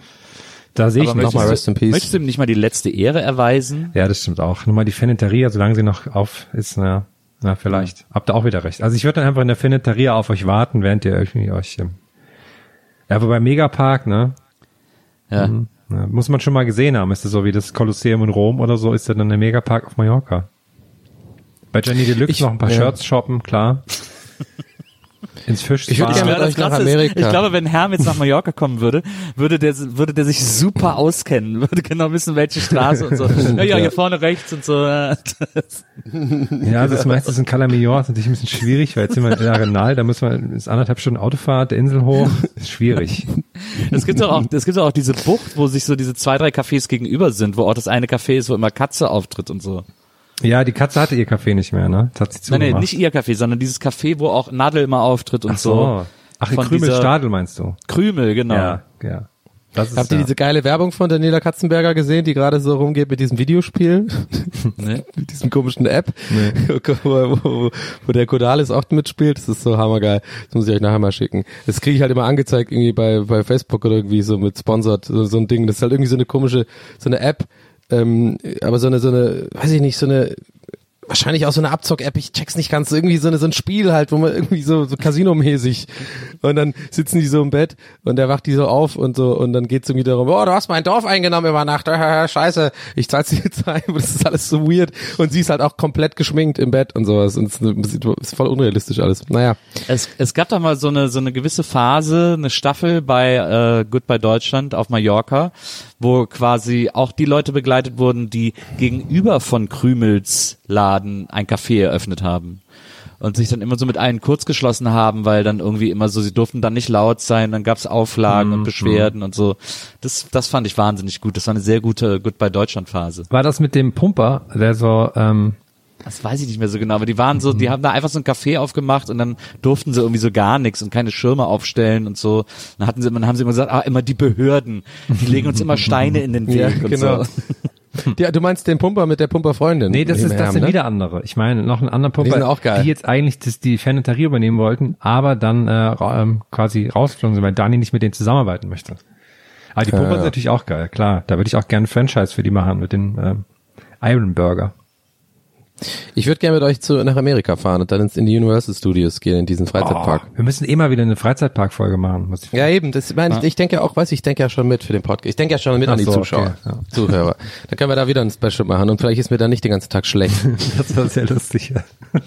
da sehe ich nochmal Rest in Peace. Möchtest du ihm nicht mal die letzte Ehre erweisen? Ja, das stimmt auch. Nur mal die Feneteria, solange sie noch auf ist, na, na vielleicht. Habt ihr auch wieder recht. Also ich würde dann einfach in der Feneteria auf euch warten, während ihr irgendwie euch. Ähm, ja, aber beim Megapark, ne? Ja. Ja, muss man schon mal gesehen haben. Ist das so wie das Kolosseum in Rom oder so? Ist ja dann der Megapark auf Mallorca. Bei Jenny Deluxe Ich- noch ein paar ja. Shirts shoppen, klar. (laughs) Ins Fisch Ich würde gerne mit euch nach Krasse ist, Amerika. Ich glaube, wenn Herm jetzt nach Mallorca kommen würde, würde der, würde der sich super auskennen, würde genau wissen, welche Straße und so. (laughs) Ja, ja, hier vorne rechts und so. Das- Ja, das meistens in Calamillon ist natürlich ein bisschen schwierig, weil jetzt sind wir in Arenal, da muss man ist anderthalb Stunden Autofahrt, der Insel hoch, ist schwierig. Es gibt doch auch, es gibt doch auch diese Bucht, wo sich so diese zwei, drei Cafés gegenüber sind, wo auch das eine Café ist, wo immer Katze auftritt und so. Ja, die Katze hatte ihr Kaffee nicht mehr, ne? Das hat sie Nein, zugemacht. nee, nicht ihr Café, sondern dieses Café, wo auch Nadel immer auftritt und Ach so. so. Ach, Von Krümelstadel meinst du? Krümel, genau. Ja, ja. Das ist Habt ihr ja. diese geile Werbung von Daniela Katzenberger gesehen, die gerade so rumgeht mit diesem Videospiel, (laughs) Ne? mit diesem komischen App, (laughs) wo, wo, wo der Kodalis auch mitspielt? Das ist so hammergeil. Das muss ich euch nachher mal schicken. Das kriege ich halt immer angezeigt irgendwie bei, bei Facebook oder irgendwie so mit Sponsored, so, so ein Ding. Das ist halt irgendwie so eine komische, so eine App, ähm, aber so eine, so eine, weiß ich nicht, so eine, wahrscheinlich auch so eine Abzock-App, ich check's nicht ganz, irgendwie so, eine, so ein Spiel halt, wo man irgendwie so, so Casino-mäßig. Und dann sitzen die so im Bett und der wacht die so auf und so und dann geht's irgendwie darum, oh, du hast mein Dorf eingenommen über Nacht, (laughs) scheiße, ich zahl's dir jetzt ein, das ist alles so weird. Und sie ist halt auch komplett geschminkt im Bett und sowas. Und es ist, ist voll unrealistisch alles. Naja. Es, es gab da mal so eine, so eine gewisse Phase, eine Staffel bei äh, Goodbye Deutschland auf Mallorca, wo quasi auch die Leute begleitet wurden, die gegenüber von Krümels Laden ein Café eröffnet haben. Und sich dann immer so mit allen kurz geschlossen haben, weil dann irgendwie immer so, sie durften dann nicht laut sein, dann gab's Auflagen und Beschwerden und so. Das, das fand ich wahnsinnig gut. Das war eine sehr gute Goodbye Deutschland Phase. War das mit dem Pumper, der so, ähm, Das weiß ich nicht mehr so genau, aber die waren so, die haben da einfach so ein Café aufgemacht und dann durften sie irgendwie so gar nichts und keine Schirme aufstellen und so. Dann hatten sie, dann haben sie immer gesagt, ah, immer die Behörden, die legen uns immer Steine in den (laughs) Weg Ja, und genau. so. (laughs) (laughs) Ja, du meinst den Pumper mit der Pumperfreundin? nee, das ist, das Herm, sind ne? wieder andere. Ich meine, noch einen anderen Pumper, Die sind auch geil. die jetzt eigentlich das, die Fanatarie übernehmen wollten, aber dann äh, ra- ähm, quasi rausgeflogen sind, weil Dani nicht mit denen zusammenarbeiten möchte. Aber die Pumper sind natürlich auch geil, klar. Da würde ich auch gerne ein Franchise für die machen mit dem ähm, Iron Burger. Ich würde gerne mit euch zu, nach Amerika fahren und dann ins, in die Universal Studios gehen, in diesen Freizeitpark. Oh, wir müssen eh mal wieder eine Freizeitpark-Folge machen. Muss ich Ja, eben, das meine ich, ich denke ja auch, weiß ich, ich denke ja schon mit für den Podcast. Ich denke ja schon mit Ach an die so, Zuschauer, okay, ja. Zuhörer. Dann können wir da wieder ein Special machen und vielleicht ist mir dann nicht den ganzen Tag schlecht. (laughs) Das war sehr lustig. Ja. (laughs)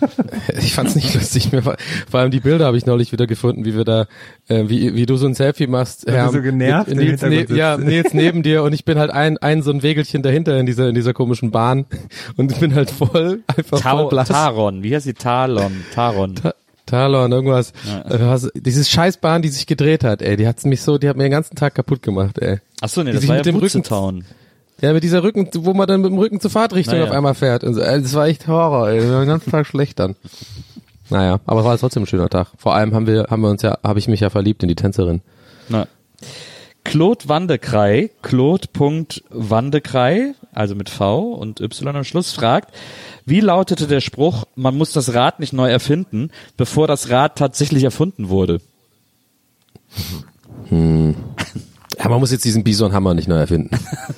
Ich fand's nicht lustig. Mir war, vor allem die Bilder habe ich neulich wieder gefunden, wie wir da, äh, wie, wie du so ein Selfie machst. du Herm, so genervt mit Nils, ne, ja. Nils (laughs) neben dir und ich bin halt ein, ein so ein Wegelchen dahinter in dieser, in dieser komischen Bahn und bin halt voll, (laughs) einfach voll Tau blass. Taron, wie heißt die Talon? Taron. Ta- Talon, irgendwas. Äh, was- Dieses Scheißbahn, die sich gedreht hat, ey, die hat's mich so, die hat mir den ganzen Tag kaputt gemacht, ey. Ach so, nee, Die das war mit ja dem Rücken- Town. Ja, mit dieser Rücken, wo man dann mit dem Rücken zur Fahrtrichtung Naja. auf einmal fährt. Und so. Das war echt Horror, ey. Das war den ganzen Tag schlecht dann. Naja, aber es war trotzdem ein schöner Tag. Vor allem haben wir, haben wir uns ja, habe ich mich ja verliebt in die Tänzerin. Na. Claude Wandekrei, Claude.wandekrei, also mit V und Y am Schluss, fragt, wie lautete der Spruch, man muss das Rad nicht neu erfinden, bevor das Rad tatsächlich erfunden wurde? (laughs) Ja, man muss jetzt diesen Bisonhammer nicht neu erfinden.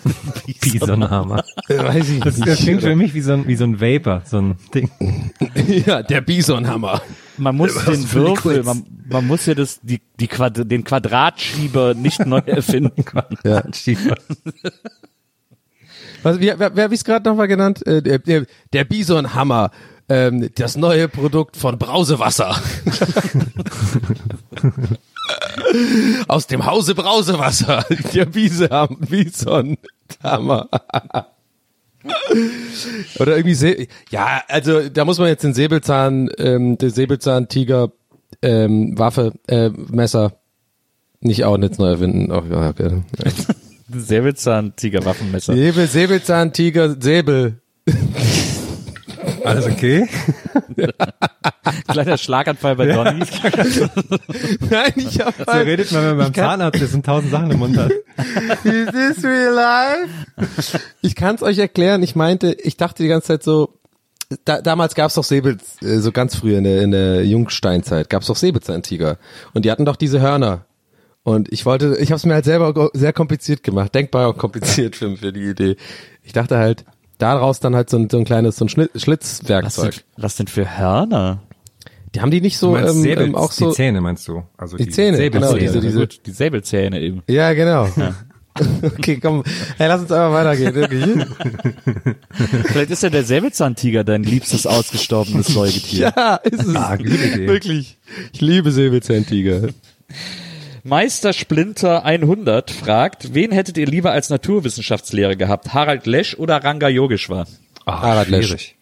(laughs) Bisonhammer. Weiß ich Das, das klingt für mich wie so ein, wie so ein Vapor, so ein Ding. (laughs) ja, der Bisonhammer. Man muss den für eine Würfel, man, man muss ja das, die, die Quad, den Quadratschieber nicht neu erfinden. Ja. Was, wie, wer, wer wie es gerade nochmal genannt? Äh, der, der, der Bisonhammer. Ähm, das neue Produkt von Brausewasser. (laughs) Aus dem Hause Brausewasser. Der Bisam, Bisonhammer. Oder irgendwie Se ja, also da muss man jetzt den Säbelzahn, ähm, der Säbelzahntiger ähm, Waffe, äh, Messer nicht auch nicht neu erfinden. Oh, ja, okay. Säbelzahn-Tigerwaffenmesser. Säbel, Säbelzahntiger, Säbel. Alles okay? (laughs) Kleiner Schlaganfall bei Donny. (laughs) Nein, ich hab So redet man, wenn man beim Zahnarzt ist und tausend Sachen im Mund hat. (laughs) Is this real life? Ich kann es euch erklären. Ich meinte, ich dachte die ganze Zeit so, da, damals gab's doch Säbel, äh, so ganz früh in der, in der Jungsteinzeit, gab's doch Säbelzahntiger. Und die hatten doch diese Hörner. Und ich wollte, ich habe es mir halt selber sehr kompliziert gemacht, denkbar auch kompliziert für, für die Idee. Ich dachte halt, daraus dann halt so ein, so ein kleines, so ein Was Schlitzwerkzeug. denn, was denn für Hörner? Die haben die nicht so, Du meinst ähm, Säbel, ähm, auch so, die Zähne meinst du? Also Die Zähne, genau, Säbelzähne. diese- diese- Gut, die Säbelzähne eben. ja genau. (laughs) okay, komm, hey, lass uns einfach weitergehen. Wirklich. (laughs) Vielleicht ist ja der Säbelzahntiger dein liebstes ausgestorbenes Säugetier. Ja, ist es. Ah, gute Idee. Wirklich. Ich liebe Säbelzahntiger. Meister Splinter 100 fragt, wen hättet ihr lieber als Naturwissenschaftslehrer gehabt? Harald Lesch oder Ranga Yogeshwar? Ah, Harald Lesch.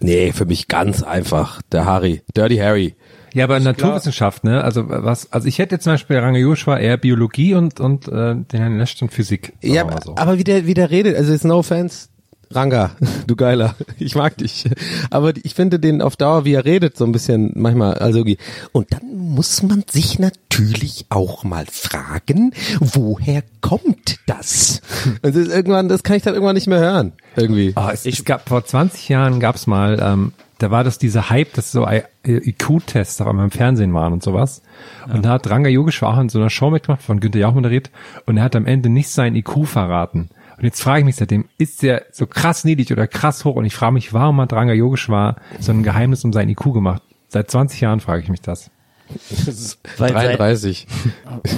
Nee, für mich ganz einfach. Der Harry. Dirty Harry. Ja, aber Naturwissenschaft, ne? Also was? Also ich hätte zum Beispiel Range Joshua eher Biologie und und äh, den Herrn Lesch dann Physik. Ja, mal so. aber wie der, wie der redet, also jetzt no offense. Ranga, (laughs) du Geiler, (laughs) ich mag dich. Aber ich finde den auf Dauer, wie er redet, so ein bisschen manchmal, also irgendwie. Und dann muss man sich natürlich auch mal fragen, woher kommt das? (laughs) Und das ist irgendwann, das kann ich dann irgendwann nicht mehr hören, irgendwie. Ah, es, es gab vor 20 Jahren gab's mal, ähm, da war das dieser Hype, dass so IQ-Tests auf einmal im Fernsehen waren und sowas. Und da hat Ranga Yogeshwar auch in so einer Show mitgemacht, von Günther Jauch moderiert, und er hat am Ende nicht sein IQ verraten. Und jetzt frage ich mich seitdem, ist der so krass niedrig oder krass hoch? Und ich frage mich, warum hat Ranga Yogeshwar so ein Geheimnis um sein IQ gemacht? Seit 20 Jahren frage ich mich das. (laughs) Weil, 33.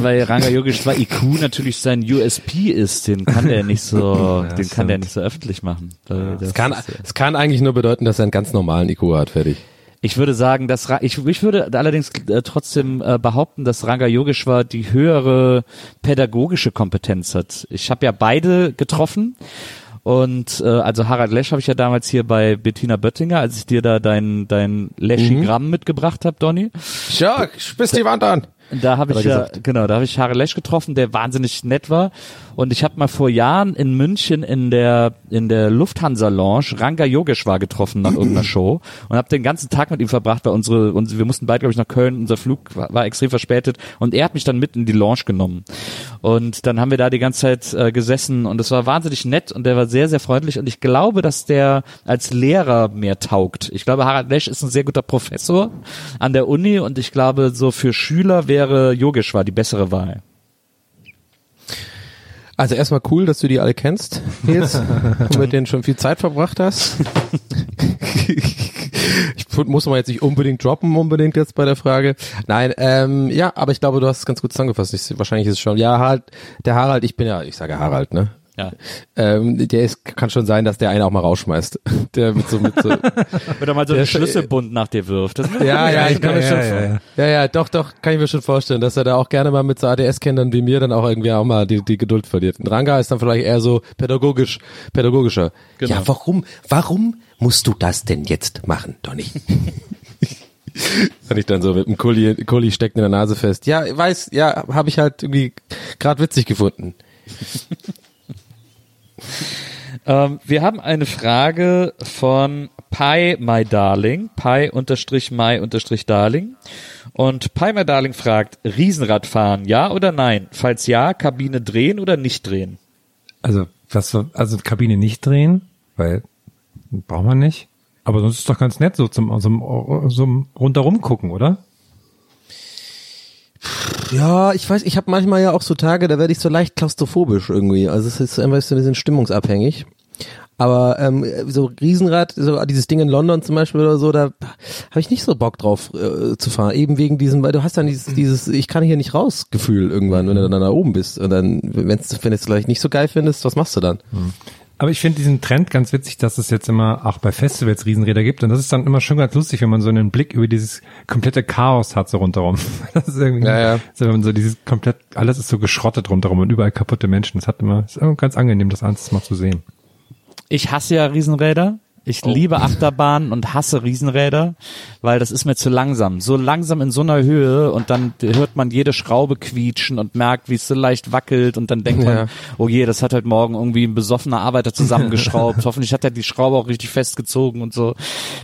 weil Ranga Yogeshwar IQ natürlich sein USP ist, den kann der nicht so, (laughs) den kann der nicht so öffentlich machen. Weil das Es kann, ist, es kann eigentlich nur bedeuten, dass er einen ganz normalen IQ hat, fertig. Ich würde sagen, dass ich, ich würde allerdings äh, trotzdem äh, behaupten, dass Ranga Yogeshwar die höhere pädagogische Kompetenz hat. Ich habe ja beide getroffen und äh, also Harald Lesch habe ich ja damals hier bei Bettina Böttinger, als ich dir da dein dein Leschigramm mitgebracht habe, Donny. Ja, spiss die Wand an. Da habe ich ja, gesagt. genau, da habe ich Harald Lesch getroffen, der wahnsinnig nett war. Und ich habe mal vor Jahren in München in der in der Lufthansa Lounge Ranga Yogeshwar getroffen nach irgendeiner (clears throat) Show und habe den ganzen Tag mit ihm verbracht, weil unsere, unsere wir mussten beide glaube ich nach Köln, unser Flug war, war extrem verspätet und er hat mich dann mit in die Lounge genommen. Und dann haben wir da die ganze Zeit äh, gesessen und es war wahnsinnig nett und der war sehr sehr freundlich und ich glaube, dass der als Lehrer mehr taugt. Ich glaube, Harald Lesch ist ein sehr guter Professor an der Uni und ich glaube, so für Schüler wäre Yogeshwar die bessere Wahl. Also erstmal cool, dass du die alle kennst, Nils, und (laughs) mit denen schon viel Zeit verbracht hast. ich muss man jetzt nicht unbedingt droppen, unbedingt jetzt bei der Frage. Nein, ähm, ja, aber ich glaube, du hast es ganz gut zusammengefasst. Ich, wahrscheinlich ist es schon, ja, halt, der Harald, ich bin ja, ich sage Harald, ne? Ja. Ähm, der ist, kann schon sein, dass der einen auch mal rausschmeißt. (laughs) Der mit so, mit so, (laughs) Oder mal so Der einen ist- Schlüsselbund nach dir wirft. Das ja, ja, ich kann mir ja, schon, ja, ja, ja. ja, doch, doch, kann ich mir schon vorstellen, dass er da auch gerne mal mit so ADS-Kennern wie mir dann auch irgendwie auch mal die, die Geduld verliert. Und Ranga ist dann vielleicht eher so pädagogisch, pädagogischer. Genau. Ja, warum, warum musst du das denn jetzt machen, Donny? (laughs) Und ich dann so mit dem Kuli, Kuli steckt in der Nase fest. Ja, ich weiß, ja, habe ich halt irgendwie gerade witzig gefunden. Ähm, wir haben eine Frage von Pi My Darling, Pi unterstrich My unterstrich Darling. Und Pi My Darling fragt, Riesenradfahren, ja oder nein? Falls ja, Kabine drehen oder nicht drehen? Also, was, also Kabine nicht drehen, weil braucht man nicht. Aber sonst ist doch ganz nett, so zum, so, so rundherum gucken, oder? Ja, ich weiß, ich habe manchmal ja auch so Tage, da werde ich so leicht klaustrophobisch irgendwie. Also es ist einfach so ein bisschen stimmungsabhängig. Aber ähm, so Riesenrad, so dieses Ding in London zum Beispiel oder so, da habe ich nicht so Bock drauf äh, zu fahren. Eben wegen diesem, weil du hast dann dieses, dieses ich kann hier nicht raus Gefühl irgendwann, wenn du dann da oben bist. Und dann, wenn du es vielleicht nicht so geil findest, was machst du dann? Aber ich finde diesen Trend ganz witzig, dass es jetzt immer auch bei Festivals Riesenräder gibt. Und das ist dann immer schon ganz lustig, wenn man so einen Blick über dieses komplette Chaos hat so rundherum. (laughs) Das ist irgendwie, Ja, ja. So, wenn man so dieses komplett, alles ist so geschrottet rundherum und überall kaputte Menschen. Das hat immer, ist immer ganz angenehm, das alles mal zu sehen. Ich hasse ja Riesenräder. Ich liebe Achterbahnen und hasse Riesenräder, weil das ist mir zu langsam. So langsam in so einer Höhe und dann hört man jede Schraube quietschen und merkt, wie es so leicht wackelt und dann denkt Ja. man, oh je, das hat heute Morgen irgendwie ein besoffener Arbeiter zusammengeschraubt. (laughs) Hoffentlich hat er die Schraube auch richtig festgezogen und so.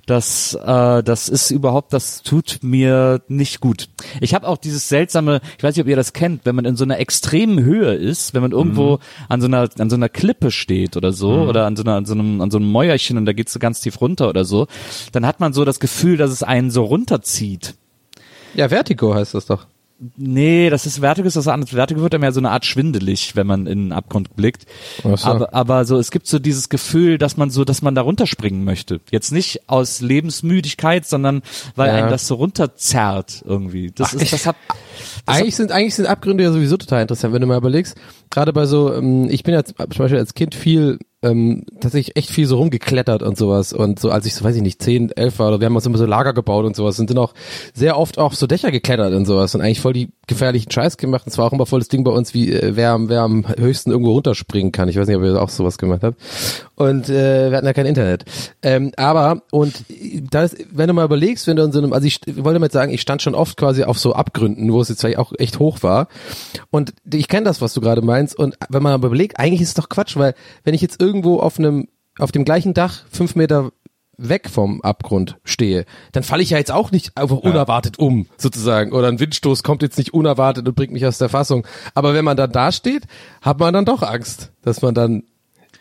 Das, äh, das ist überhaupt, das tut mir nicht gut. Ich habe auch dieses seltsame, ich weiß nicht, ob ihr das kennt, wenn man in so einer extremen Höhe ist, wenn man irgendwo an so einer an so einer Klippe steht oder so oder an so einer an so einem an so einem Mäuerchen und da geht's so ganz tief runter oder so, dann hat man so das Gefühl, dass es einen so runterzieht. Ja, Vertigo heißt das doch. Nee, das ist Vertigo ist was anderes. Vertigo wird einem ja so eine Art schwindelig, wenn man in den Abgrund blickt. Ach so. Aber, aber so, es gibt so dieses Gefühl, dass man so, dass man da runterspringen möchte. Jetzt nicht aus Lebensmüdigkeit, sondern weil Ja. einen das so runterzerrt irgendwie. Das ist, das hat, das Eigentlich sind, eigentlich sind Abgründe ja sowieso total interessant, wenn du mal überlegst. Gerade bei so, ähm, ich bin jetzt zum Beispiel als Kind viel, ähm, tatsächlich echt viel so rumgeklettert und sowas. Und so, als ich so, weiß ich nicht, 10, 11 war, oder wir haben uns immer so Lager gebaut und sowas und sind auch sehr oft auch so Dächer geklettert und sowas und eigentlich voll die gefährlichen Scheiß gemacht. Und zwar auch immer voll das Ding bei uns, wie äh, wer, am- wer am höchsten irgendwo runterspringen kann. Ich weiß nicht, ob ihr auch sowas gemacht habt. Und äh, wir hatten ja kein Internet. Ähm, aber, und da ist, wenn du mal überlegst, wenn du in so einem, also ich st- wollte mal sagen, ich stand schon oft quasi auf so Abgründen, wo es jetzt vielleicht auch echt hoch war. Und ich kenne das, was du gerade meinst. Und wenn man aber überlegt, eigentlich ist es doch Quatsch, weil wenn ich jetzt irgendwo auf einem, auf dem gleichen Dach fünf Meter weg vom Abgrund stehe, dann falle ich ja jetzt auch nicht einfach unerwartet um, sozusagen. Oder ein Windstoß kommt jetzt nicht unerwartet und bringt mich aus der Fassung. Aber wenn man dann da steht, hat man dann doch Angst, dass man dann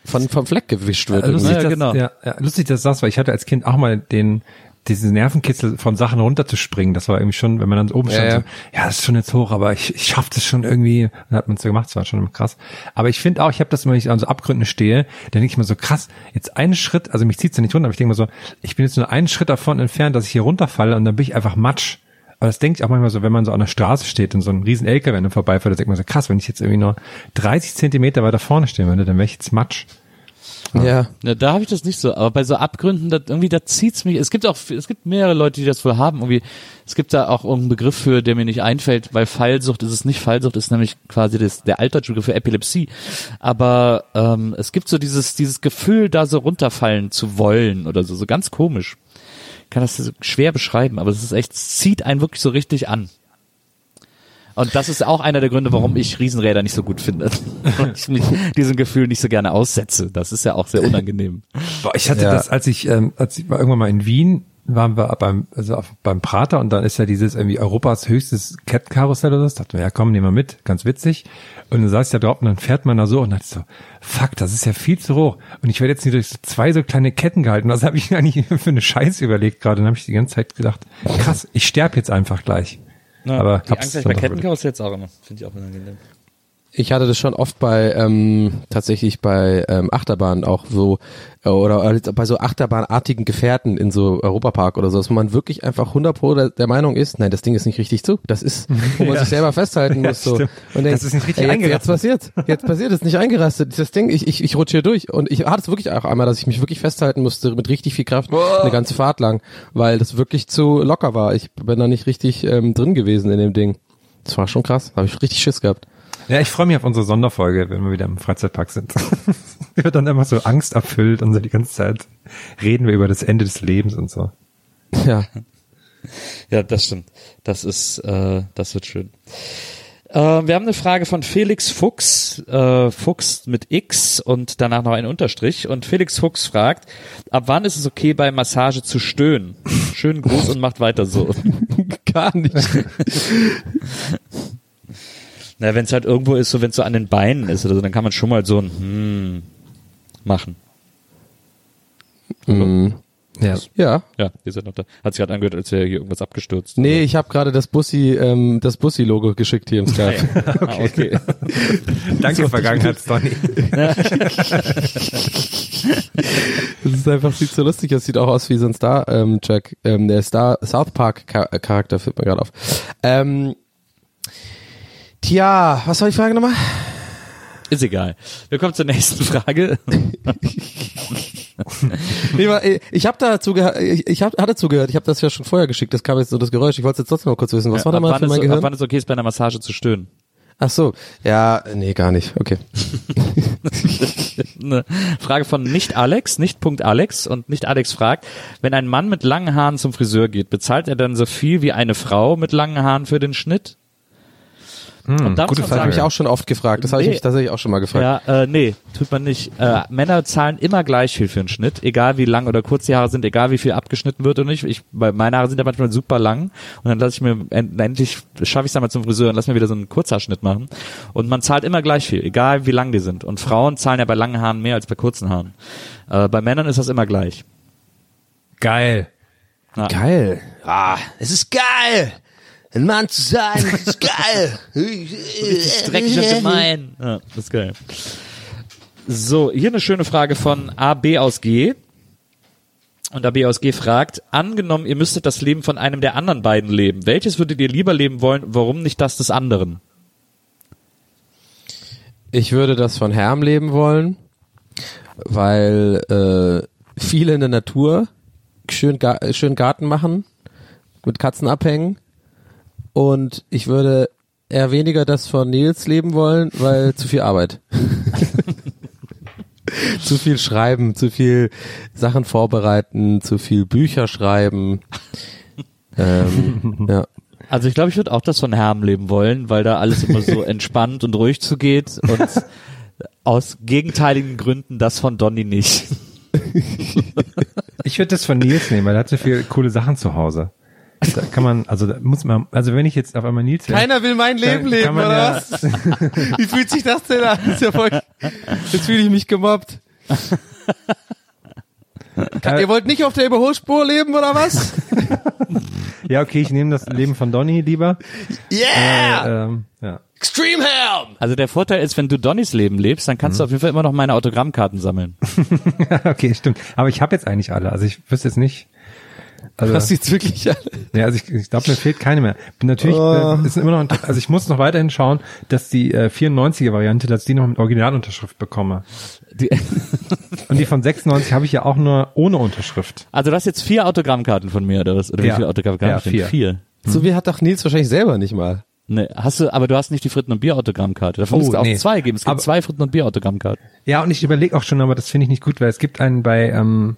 von, vom Fleck gewischt wird. Äh, lustig, Ja, dass, genau. ja, ja, lustig, dass du das, weil ich hatte als Kind auch mal den diesen Nervenkitzel von Sachen runterzuspringen, das war irgendwie schon, wenn man dann oben stand, Ja, ja. so, ja, das ist schon jetzt hoch, aber ich, ich schaff das schon irgendwie. Dann hat man es ja gemacht, das war schon krass. Aber ich finde auch, ich habe das, wenn ich an so Abgründen stehe, dann denke ich mir so, krass, jetzt einen Schritt, also mich zieht's ja nicht runter, aber ich denke mir so, ich bin jetzt nur einen Schritt davon entfernt, dass ich hier runterfalle und dann bin ich einfach Matsch. Aber das denke ich auch manchmal so, wenn man so an der Straße steht und so ein riesen LKW dann vorbeifährt, dann denkt man so, krass, wenn ich jetzt irgendwie nur 30 Zentimeter weiter vorne stehen würde, dann wäre ich jetzt Matsch. Ja. Ja, da habe ich das nicht so, aber bei so Abgründen, da, irgendwie, da zieht's mich. Es gibt auch, es gibt mehrere Leute, die das wohl haben. Irgendwie, es gibt da auch irgendeinen Begriff für, der mir nicht einfällt, weil Fallsucht ist es nicht. Fallsucht ist nämlich quasi das, der altdeutsche Begriff für Epilepsie. Aber ähm, es gibt so dieses, dieses Gefühl, da so runterfallen zu wollen oder so, so ganz komisch. Ich kann das schwer beschreiben, aber es ist echt, es zieht einen wirklich so richtig an. Und das ist auch einer der Gründe, warum ich Riesenräder nicht so gut finde. (laughs) Weil ich mich diesem Gefühl nicht so gerne aussetze. Das ist ja auch sehr unangenehm. Boah, ich hatte Ja. das, als ich, ähm, als ich war irgendwann mal in Wien, waren wir beim, also auf, beim Prater und dann ist ja dieses irgendwie Europas höchstes Kettenkarussell oder so. Dachte mir, ja komm, nehmen wir mit, ganz witzig. Und dann saß ich da drauf und dann fährt man da so und dachte ich so, fuck, das ist ja viel zu hoch. Und ich werde jetzt nicht durch so zwei so kleine Ketten gehalten. Was habe ich mir (laughs) eigentlich für eine Scheiße überlegt gerade? Dann habe ich die ganze Zeit gedacht, krass, ich sterbe jetzt einfach gleich. Aber die Angst habe ich bei Kettenkarussell jetzt auch immer. Finde ich auch unangenehm. Ich hatte das schon oft bei ähm, tatsächlich bei ähm, Achterbahnen auch so äh, oder äh, bei so Achterbahnartigen Gefährten in so Europapark oder so, dass man wirklich einfach 100 pro der, der Meinung ist, nein, das Ding ist nicht richtig zu. Das ist, (laughs) wo man sich selber festhalten muss so. stimmt. Und Das ist nicht richtig ey, jetzt, jetzt passiert, jetzt passiert, es ist nicht eingerastet. Das Ding, ich ich, ich rutsche hier durch und ich hatte es wirklich auch einmal, dass ich mich wirklich festhalten musste mit richtig viel Kraft eine ganze Fahrt lang, weil das wirklich zu locker war. Ich bin da nicht richtig ähm, drin gewesen in dem Ding. Das war schon krass, habe ich richtig Schiss gehabt. Ja, ich freue mich auf unsere Sonderfolge, wenn wir wieder im Freizeitpark sind. wir (laughs) wird dann immer so Angst erfüllt und so die ganze Zeit reden wir über das Ende des Lebens und so. Ja. Ja, das stimmt. Das ist, äh, das wird schön. Äh, wir haben eine Frage von Felix Fuchs, äh, Fuchs mit X und danach noch ein Unterstrich. Und Felix Fuchs fragt, ab wann ist es okay, bei Massage zu stöhnen? Schönen Gruß und macht weiter so. (laughs) Gar nicht. (laughs) Na, wenn es halt irgendwo ist, so wenn es so an den Beinen ist oder so, dann kann man schon mal so ein hm machen. Mhm. Ja. Ja. Ja, ihr seid noch da. Hat sich gerade angehört, als wäre hier irgendwas abgestürzt. Nee, ich habe gerade das Bussi, ähm, das Bussi-Logo geschickt hier im Skype. (laughs) Ah, okay. Danke, Vergangenheitsdonny. Das ist einfach, sieht so lustig aus, sieht auch aus wie so ein Star, ähm, Jack, ähm, der Star South Park Char äh, Charakter fällt mir gerade auf. Ähm, tja, was war die Frage nochmal? Ist egal. Wir kommen zur nächsten Frage. (laughs) Äh, ich habe dazu ich, ich hab, hatte zugehört, ich habe das ja schon vorher geschickt, das kam jetzt so das Geräusch, ich wollte jetzt trotzdem noch kurz wissen, was war da mal wann für ist, mein ab Gehirn? wann ist okay, ist bei einer Massage zu stöhnen? Ach so, ja, nee, gar nicht, okay. Eine (laughs) Frage von nicht Alex, nicht Punkt Alex und nicht Alex fragt, wenn ein Mann mit langen Haaren zum Friseur geht, bezahlt er dann so viel wie eine Frau mit langen Haaren für den Schnitt? Und da gute Das habe ich auch schon oft gefragt, das habe ich Nee. mich tatsächlich auch schon mal gefragt. ja, äh, nee, tut man nicht. Äh, Männer zahlen immer gleich viel für einen Schnitt, egal wie lang oder kurz die Haare sind, egal wie viel abgeschnitten wird oder nicht. Ich, weil meine Haare sind ja manchmal super lang und dann lasse ich mir end, endlich schaffe ich es einmal zum Friseur und lass mir wieder so einen Kurzhaarschnitt machen. Und man zahlt immer gleich viel, egal wie lang die sind. Und Frauen zahlen ja bei langen Haaren mehr als bei kurzen Haaren. Äh, bei Männern ist das immer gleich. Geil. Ja. Geil. Ah, es ist geil. Ein Mann zu sein, ist geil. (laughs) dreckig und gemein. Ja, das ist geil. So, hier eine schöne Frage von AB aus G. Und AB aus G fragt, angenommen, ihr müsstet das Leben von einem der anderen beiden leben. Welches würdet ihr lieber leben wollen? Warum nicht das des anderen? Ich würde das von Herm leben wollen, weil äh, viele in der Natur schön, Ga schön Garten machen, mit Katzen abhängen und ich würde eher weniger das von Nils leben wollen, weil zu viel Arbeit. (laughs) zu viel schreiben, zu viel Sachen vorbereiten, zu viel Bücher schreiben. ähm, (laughs) ja. Also ich glaube, ich würde auch das von Herm leben wollen, weil da alles immer so (laughs) entspannt und ruhig zugeht und aus gegenteiligen Gründen das von Donny nicht. Ich würde das von Nils nehmen, weil er hat so viele coole Sachen zu Hause. Da kann man, also da muss man, also wenn ich jetzt auf einmal Nils wäre- Keiner will mein Leben leben, oder ja- was? (laughs) Wie fühlt sich das denn an? Das ist ja voll, jetzt fühle ich mich gemobbt. Kann, ihr wollt nicht auf der Überholspur leben oder was? (laughs) Ja, okay, ich nehme das Leben von Donny lieber. Yeah! Äh, ähm, ja. Extreme Helm! Also der Vorteil ist, wenn du Donnys Leben lebst, dann kannst du auf jeden Fall immer noch meine Autogrammkarten sammeln. (laughs) okay, stimmt. Aber ich habe jetzt eigentlich alle. Also ich wüsste jetzt nicht. Also, Das sieht's wirklich alle. ja, also ich, ich glaube, mir fehlt keine mehr. Bin natürlich, Oh. äh, ist immer noch, also ich muss noch weiterhin schauen, dass die äh, 94er Variante, dass die noch mit Originalunterschrift bekomme. Die, (laughs) Und die von 96 habe ich ja auch nur ohne Unterschrift. also du hast jetzt vier Autogrammkarten von mir, oder was? Oder wie Ja. viele Autogrammkarten? Ja, vier. Vier. So wie hat doch Nils wahrscheinlich selber nicht mal. Ne, hast du, aber du hast nicht die Fritten- und Bier-Autogrammkarte. Davon Oh, musst du auch nee. zwei geben. Es gibt Aber- zwei Fritten- und Bier-Autogrammkarten. Ja, und ich überlege auch schon, aber das finde ich nicht gut, weil es gibt einen bei ähm,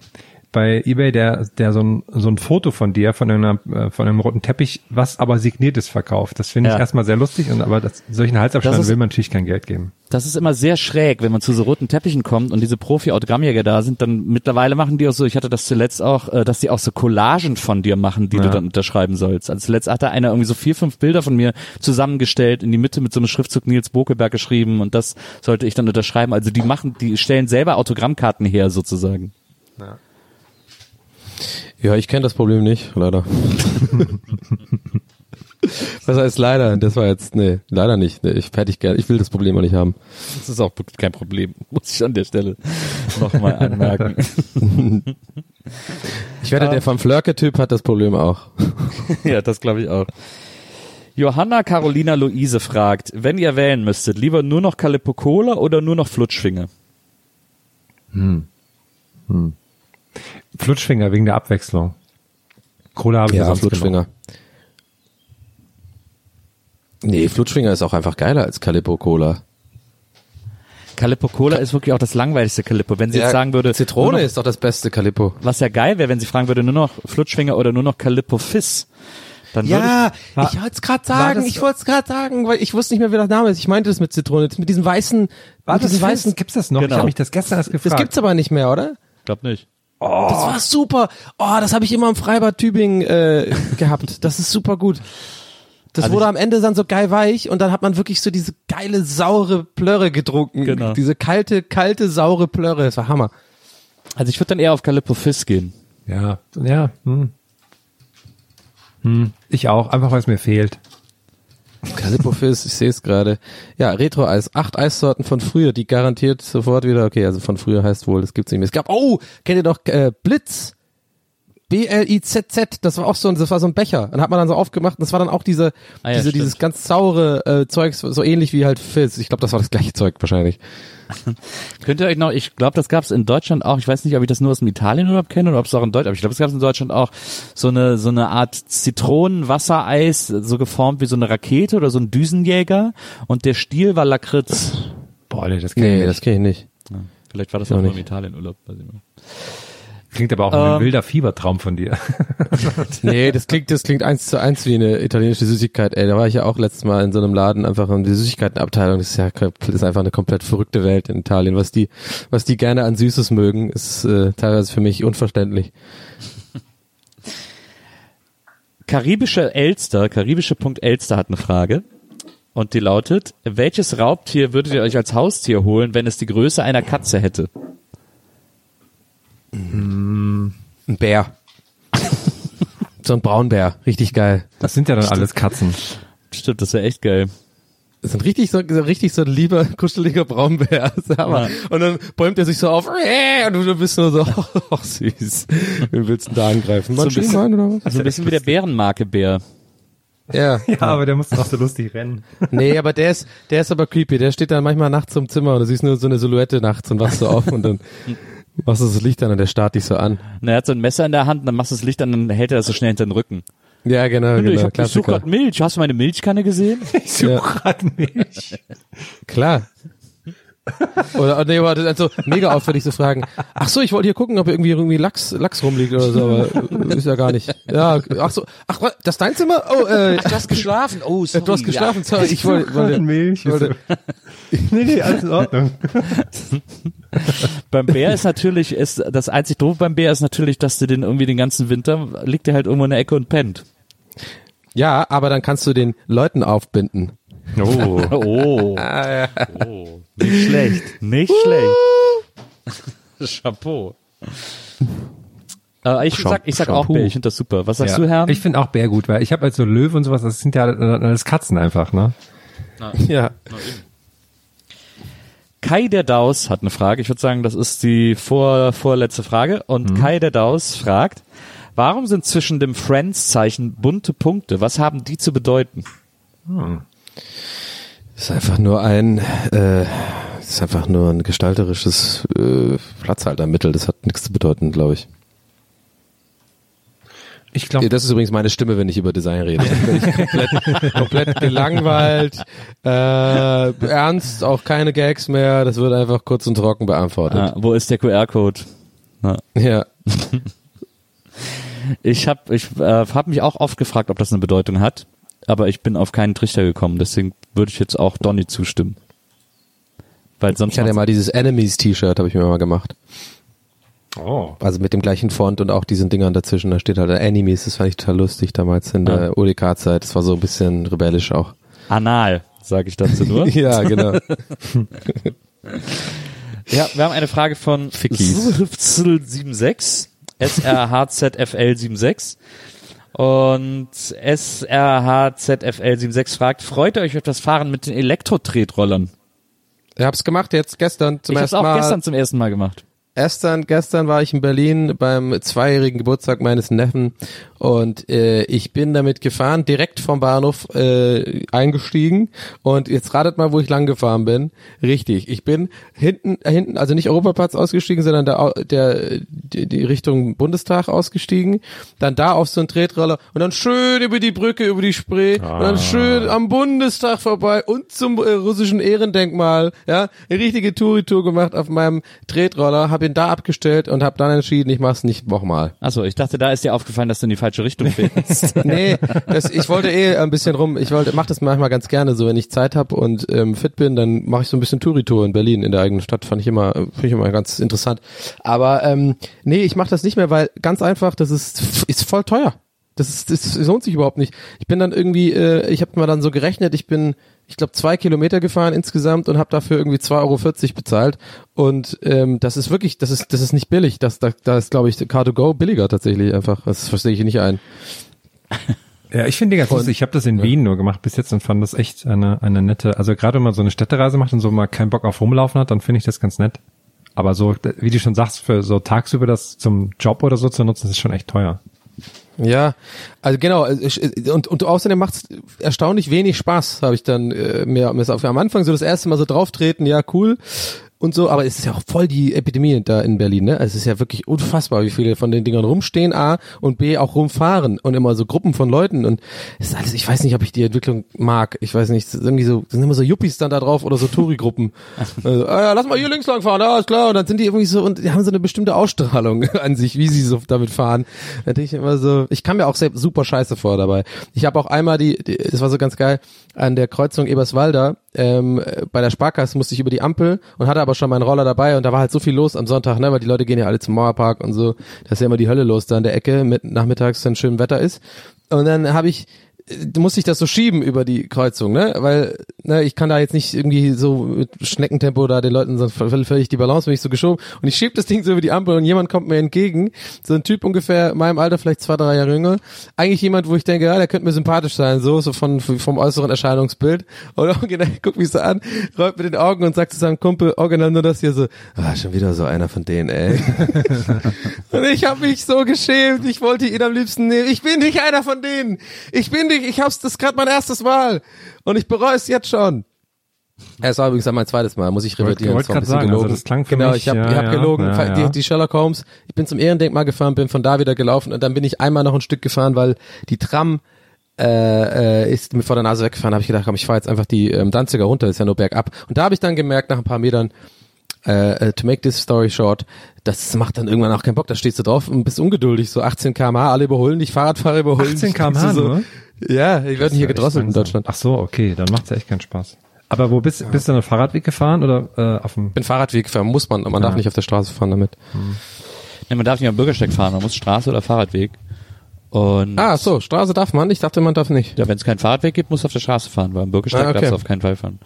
bei eBay, der der so ein so ein Foto von dir von einer äh, von einem roten Teppich, was aber signiert ist, verkauft. Das finde ich Ja. erstmal sehr lustig und aber das, solchen Halsabstand ist- will man natürlich kein Geld geben. Das ist immer sehr schräg, wenn man zu so roten Teppichen kommt und diese Profi-Autogrammjäger da sind, dann mittlerweile machen die auch so, ich hatte das zuletzt auch, äh, dass die auch so Collagen von dir machen, die du Ja. dann unterschreiben sollst. Also zuletzt hatte einer irgendwie so vier, fünf Bilder von mir zusammengestellt, in die Mitte mit so einem Schriftzug Nils Bokelberg geschrieben und das sollte ich dann unterschreiben. Also die machen, die stellen selber Autogrammkarten her sozusagen. Ja, ich kenne das Problem nicht, leider. (laughs) Was heißt leider? Das war jetzt, nee, leider nicht. Nee, ich hätte ich gerne, ich will das Problem auch nicht haben. Das ist auch kein Problem, (laughs) muss ich an der Stelle nochmal anmerken. (laughs) Ich wette, der vom Flörke-Typ hat das Problem auch. ja, das glaube ich auch. Johanna Carolina Luise fragt, wenn ihr wählen müsstet, lieber nur noch Calippo Cola oder nur noch Flutschfinger? Flutschfinger wegen der Abwechslung. Cola habe ich Ja, sonst Flutschfinger. Nee, Flutschfinger ist auch einfach geiler als Calippo Cola. Calippo Cola ist wirklich auch das langweiligste Calippo. Wenn sie jetzt sagen würde, Zitrone noch, ist doch das beste Calippo. was ja geil wäre, wenn sie fragen würde, nur noch Flutschfinger oder nur noch Calippo Fizz, dann würde Ja, War- ich wollte es gerade sagen, das- ich wollte es gerade sagen, weil ich wusste nicht mehr, wie der Name ist. Ich meinte das mit Zitrone, mit diesem weißen, War mit das diesem weißen? weißen, Gibt's das noch? Genau. Ich habe mich das gestern erst gefragt. das gibt's aber nicht mehr, oder? ich glaub nicht. Das war super. Oh, das habe ich immer im Freibad Tübingen äh, (laughs) gehabt. Das ist super gut. Das Also wurde am Ende dann so geil weich und dann hat man wirklich so diese geile saure Plörre getrunken. Genau. Diese kalte, kalte saure Plörre. Das war Hammer. Also ich würde dann eher auf Calippo Fizz gehen. Ja, ja. Hm. Hm. Ich auch, einfach weil es mir fehlt. Calippo Fizz, ich sehe es gerade. Ja, Retro-Eis. Acht Eissorten von früher, die garantiert sofort wieder, okay, also von früher heißt wohl, das gibt's nicht mehr. Es gab, oh, kennt ihr doch äh, Blitz? B-L-I-Z-Z, das war auch so ein, das war so ein Becher. Dann hat man dann so aufgemacht und das war dann auch diese, Ah ja, diese, stimmt. dieses ganz saure äh, Zeugs, so ähnlich wie halt Fizz. Ich glaube, das war das gleiche Zeug wahrscheinlich. (laughs) Könnt ihr euch noch, ich glaube, das gab es in Deutschland auch, ich weiß nicht, ob ich das nur aus dem Italienurlaub kenne oder ob es auch in Deutschland, aber ich glaube, es gab es in Deutschland auch so eine, so eine Art Zitronenwassereis, so geformt wie so eine Rakete oder so ein Düsenjäger und der Stiel war Lakritz. Boah, nee, das kenn ich Nee, nicht. das kenne ich nicht. Vielleicht war das Ich auch auch nur im. Italienurlaub. Weiß ich nicht. Klingt aber auch wie ein Ähm. wilder Fiebertraum von dir. (laughs) Nee, das klingt, das klingt eins zu eins wie eine italienische Süßigkeit, ey. Da war ich ja auch letztes Mal in so einem Laden einfach in die Süßigkeitenabteilung. Das ist ja das ist einfach eine komplett verrückte Welt in Italien. Was die, was die gerne an Süßes mögen, ist äh, teilweise für mich unverständlich. Karibische Elster, karibische Punkt Elster hat eine Frage. Und die lautet, welches Raubtier würdet ihr euch als Haustier holen, wenn es die Größe einer Katze hätte? Ein Bär. (laughs) so ein Braunbär, richtig geil. Das sind ja dann alles Katzen. Stimmt, das wäre echt geil. Das ist ein richtig so, so richtig so ein lieber, kuscheliger Braunbär. (laughs) Ist. Ja. Und dann bäumt er sich so auf (laughs) und du bist nur so, ach süß. Wen willst du da angreifen? So ein bisschen- oder was? So ein bisschen wie der Bärenmarke-Bär. Ja. Ja, aber der muss auch so lustig rennen. Nee, aber der ist, der ist aber creepy. Der steht dann manchmal nachts im Zimmer und du siehst nur so eine Silhouette nachts und wachst so auf und dann machst du das Licht an und der starrt dich so an. Und er hat so ein Messer in der Hand, dann machst du das Licht an, dann hält er das so schnell hinter den Rücken. Ja, genau, ich genau. hab, ich suche gerade Milch. Hast du meine Milchkanne gesehen? (laughs) Ich suche grad Milch. Klar. Oder nee, warte, dann so mega auffällig zu fragen. Ach so, ich wollte hier gucken, ob irgendwie irgendwie Lachs Lachs rumliegt oder so, aber ist ja gar nicht. Ja, ach so, ach was, das ist dein Zimmer? Oh, äh, Du hast geschlafen. Oh, sorry. du hast geschlafen. Sorry, ich wollte, wollte Milch. wollte (laughs) nee, nee, alles in Ordnung. (laughs) Beim Bär ist natürlich, ist das einzig doof beim Bär ist natürlich, dass du den irgendwie den ganzen Winter liegt der halt irgendwo in der Ecke und pennt. Ja, aber dann kannst du den Leuten aufbinden. Oh. (laughs) Oh. oh. Nicht schlecht. Nicht schlecht. (laughs) Chapeau. Äh, ich sag, ich sag auch Shampoo. Bär, ich finde das super. Was sagst Ja. du, Herr? Ich finde auch Bär gut, weil ich habe halt so Löwe und sowas, das sind ja alles Katzen einfach, ne? (laughs) Ja. Kai der Daus hat eine Frage. Ich würde sagen, das ist die vor, vorletzte Frage. Und Kai der Daus fragt, warum sind zwischen dem Friends-Zeichen bunte Punkte? Was haben die zu bedeuten? Ist einfach nur ein, äh, ist einfach nur ein gestalterisches äh, Platzhaltermittel. Das hat nichts zu bedeuten, glaube ich. Ich glaube, Das ist übrigens meine Stimme, wenn ich über Design rede. Dann bin ich (laughs) komplett, komplett gelangweilt, äh, ernst, auch keine Gags mehr. Das wird einfach kurz und trocken beantwortet. Ah, wo ist der QR-Code? Ja. (laughs) Ich habe ich, äh, hab mich auch oft gefragt, ob das eine Bedeutung hat. Aber ich bin auf keinen Trichter gekommen. Deswegen würde ich jetzt auch Donny zustimmen. Weil sonst Ich hatte ja mal dieses Enemies-T-Shirt, habe ich mir mal gemacht. oh. Also mit dem gleichen Font und auch diesen Dingern dazwischen. Da steht halt Enemies. Das fand ich total lustig damals in der UDK-Zeit. Das war so ein bisschen rebellisch auch. Anal, sage ich dazu nur. (laughs) Ja, genau. (laughs) Ja, wir haben eine Frage von Fickies. SRHZFL76, SRHZFL76. Und SRHZFL76 fragt, freut ihr euch auf das Fahren mit den Elektro-Tretrollern? Ich hab's gemacht jetzt gestern zum ich ersten auch Mal. gestern zum ersten Mal gemacht. Gestern, gestern war ich in Berlin beim zweijährigen Geburtstag meines Neffen und äh, ich bin damit gefahren, direkt vom Bahnhof äh, eingestiegen und jetzt ratet mal, wo ich lang gefahren bin. Richtig, ich bin hinten, äh, hinten, also nicht Europaplatz ausgestiegen, sondern der, Au- der die, die Richtung Bundestag ausgestiegen, dann da auf so einen Tretroller und dann schön über die Brücke, über die Spree und dann schön am Bundestag vorbei und zum äh, russischen Ehrendenkmal, ja, eine richtige Touri-Tour gemacht auf meinem Tretroller, habe ihn da abgestellt und habe dann entschieden, ich mach's nicht nochmal. Achso, ich dachte, da ist dir aufgefallen, dass du in die falsche Richtung fährst. (laughs) Nee, das, ich wollte eh ein bisschen rum, ich wollte, mach das manchmal ganz gerne so, wenn ich Zeit habe und ähm, fit bin, dann mache ich so ein bisschen Touri-Tour in Berlin, in der eigenen Stadt, fand ich immer, finde ich immer ganz interessant. Aber ähm, nee, ich mache das nicht mehr, weil ganz einfach, das ist, ist voll teuer. Das, ist, das lohnt sich überhaupt nicht. Ich bin dann irgendwie, äh, ich habe mal dann so gerechnet, ich bin, ich glaube, zwei Kilometer gefahren insgesamt und habe dafür irgendwie 2,40 Euro bezahlt. Und ähm, das ist wirklich, das ist, das ist nicht billig. Das, da, da ist, glaube ich, Car2Go billiger tatsächlich einfach. Das verstehe ich nicht ein. (laughs) Ja, ich finde die ganz lustig. Ich habe das in Wien nur gemacht bis jetzt und fand das echt eine, eine nette, also gerade wenn man so eine Städtereise macht und so mal keinen Bock auf rumlaufen hat, dann finde ich das ganz nett. Aber so, wie du schon sagst, für so tagsüber das zum Job oder so zu nutzen, ist schon echt teuer. Ja, also genau, und, und außerdem macht's erstaunlich wenig Spaß, habe ich dann äh, mir, mir am Anfang so das erste Mal so drauftreten, ja cool und so, aber es ist ja auch voll die Epidemie da in Berlin, ne? Es ist ja wirklich unfassbar, wie viele von den Dingern rumstehen, A und B auch rumfahren und immer so Gruppen von Leuten und es ist alles, ich weiß nicht, ob ich die Entwicklung mag, ich weiß nicht, es irgendwie so, sind immer so Yuppies dann da drauf oder so Touri-Gruppen. (laughs) also, ah ja, lass mal hier links lang fahren, ja, ist klar, und dann sind die irgendwie so und die haben so eine bestimmte Ausstrahlung (laughs) an sich, wie sie so damit fahren. Da denke ich immer so, ich kam mir auch selbst super scheiße vor dabei. Ich habe auch einmal die, die, das war so ganz geil, an der Kreuzung Eberswalder, ähm, bei der Sparkasse musste ich über die Ampel und hatte aber schon meinen Roller dabei und da war halt so viel los am Sonntag, ne, weil die Leute gehen ja alle zum Mauerpark und so. Da ja immer die Hölle los da in der Ecke, mit nachmittags, wenn schön Wetter ist. Und dann habe ich musste ich das so schieben über die Kreuzung, ne? Weil ne, ich kann da jetzt nicht irgendwie so mit Schneckentempo da den Leuten so völlig, die Balance bin ich so geschoben und ich schieb das Ding so über die Ampel und jemand kommt mir entgegen, so ein Typ ungefähr in meinem Alter, vielleicht zwei, drei Jahre jünger, eigentlich jemand, wo ich denke, ja, der könnte mir sympathisch sein, so so von vom äußeren Erscheinungsbild und (laughs) original guckt mich so an, rollt mit den Augen und sagt zu seinem Kumpel original nur das hier so, ah, schon wieder so einer von denen, ey. (laughs) Und ich habe mich so geschämt. Ich wollte ihn am liebsten nehmen. Ich bin nicht einer von denen. Ich bin nicht. Ich hab's. Das ist gerade mein erstes Mal und ich bereue es jetzt schon. Es war übrigens dann mein zweites Mal. Muss ich revidieren. grad bisschen sagen, also gelogen. das klang für genau. mich, ich habe ja, hab ja, gelogen. ja, Die, ja. die Sherlock Holmes. Ich bin zum Ehrendenkmal gefahren, bin von da wieder gelaufen und dann bin ich einmal noch ein Stück gefahren, weil die Tram äh, äh, ist mir vor der Nase weggefahren. Habe ich gedacht, komm, ich fahre jetzt einfach die ähm, Danziger runter. Ist ja nur bergab. Und da habe ich dann gemerkt nach ein paar Metern äh, äh, to make this story short, das macht dann irgendwann auch keinen Bock. Da stehst du drauf und bist ungeduldig. So 18 km/h, alle überholen dich, Fahrradfahrer überholen 18 dich. km/h so, nur? Ja, die werden hier Ja, gedrosselt in. Deutschland. Ach so, okay, dann macht's ja echt keinen Spaß. Aber wo bist, bist du dann Fahrradweg gefahren oder äh, auf dem? Ich bin Fahrradweg gefahren, muss man, man darf nicht auf der Straße fahren damit. Nee, man darf nicht am Bürgersteig fahren, man muss Straße oder Fahrradweg. Und Ah, so, Straße darf man, ich dachte, man darf nicht. ja, wenn es keinen Fahrradweg gibt, musst du auf der Straße fahren, weil am Bürgersteig Ah, okay. darfst du auf keinen Fall fahren.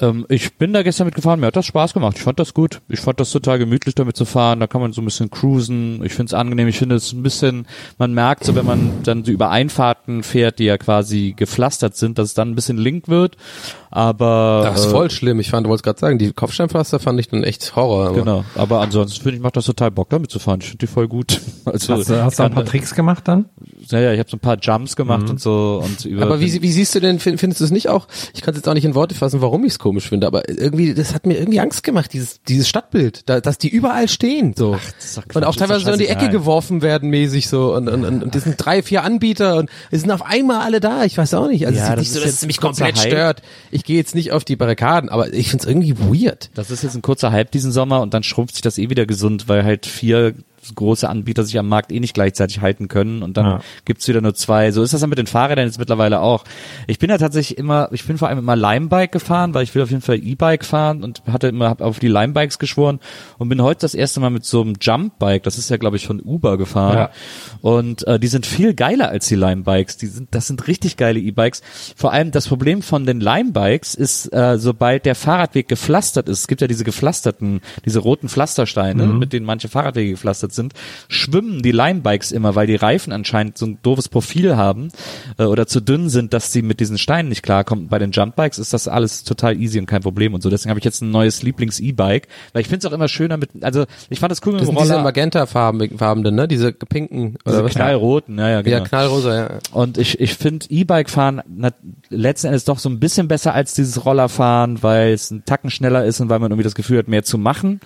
Ähm, ich bin da gestern mitgefahren, mir hat das Spaß gemacht. Ich fand das gut. Ich fand das total gemütlich damit zu fahren. Da kann man so ein bisschen cruisen. Ich finde es angenehm. Ich finde es ein bisschen, man merkt so, wenn man dann so über Einfahrten fährt, die ja quasi gepflastert sind, dass es dann ein bisschen link wird. Aber Das ist äh, voll schlimm. Ich fand, wollte gerade sagen, die Kopfsteinpflaster fand ich dann echt Horror. Aber Genau, aber ansonsten finde ich, macht das total Bock damit zu fahren. Ich finde die voll gut. (laughs) Also, Hast, du- hast du ein paar Tricks gemacht dann? Ja, ja, ich habe so ein paar Jumps gemacht und so und über Aber wie, wie siehst du denn, find- findest du es nicht auch, ich kann es jetzt auch nicht in Worte fassen, warum ich es komisch finde, aber irgendwie, das hat mir irgendwie Angst gemacht, dieses, dieses Stadtbild, da, dass die überall stehen, so. doch Quatsch, und auch teilweise so in die Ecke scheißegal. geworfen werden, mäßig so, und, und, und, und das sind drei, vier Anbieter und es sind auf einmal alle da, ich weiß auch nicht, also Ja, es ist nicht das so, ist dass es mich komplett Hype. stört. Ich gehe jetzt nicht auf die Barrikaden, aber ich finde es irgendwie weird. Das ist jetzt ein kurzer Hype diesen Sommer und dann schrumpft sich das eh wieder gesund, weil halt vier große Anbieter sich am Markt eh nicht gleichzeitig halten können und dann Ja. gibt's wieder nur zwei. So ist das dann mit den Fahrrädern jetzt mittlerweile auch. Ich bin ja tatsächlich immer, ich bin vor allem immer Limebike gefahren, weil ich will auf jeden Fall E-Bike fahren und hatte immer hab auf die Limebikes geschworen und bin heute das erste Mal mit so einem Jumpbike, das ist ja glaube ich von Uber gefahren Ja. und äh, die sind viel geiler als die Limebikes. Die sind, das sind richtig geile E-Bikes. Vor allem das Problem von den Limebikes ist, äh, sobald der Fahrradweg gepflastert ist, es gibt ja diese gepflasterten, diese roten Pflastersteine, mit denen manche Fahrradwege gepflastert sind, schwimmen die Limebikes immer, weil die Reifen anscheinend so ein doofes Profil haben äh, oder zu dünn sind, dass sie mit diesen Steinen nicht klarkommen. Bei den Jumpbikes ist das alles total easy und kein Problem und so. Deswegen habe ich jetzt ein neues Lieblings-E-Bike, weil ich finde es auch immer schöner mit, also ich fand das cool mit Das dem sind diese Roller. magenta-farbenen, ne, diese pinken, oder Diese was? knallroten, ja, ja, genau. Ja, knallrosa, ja. Und ich, ich finde E-Bike fahren na, letzten Endes doch so ein bisschen besser als dieses Rollerfahren, weil es ein Tacken schneller ist und weil man irgendwie das Gefühl hat, mehr zu machen.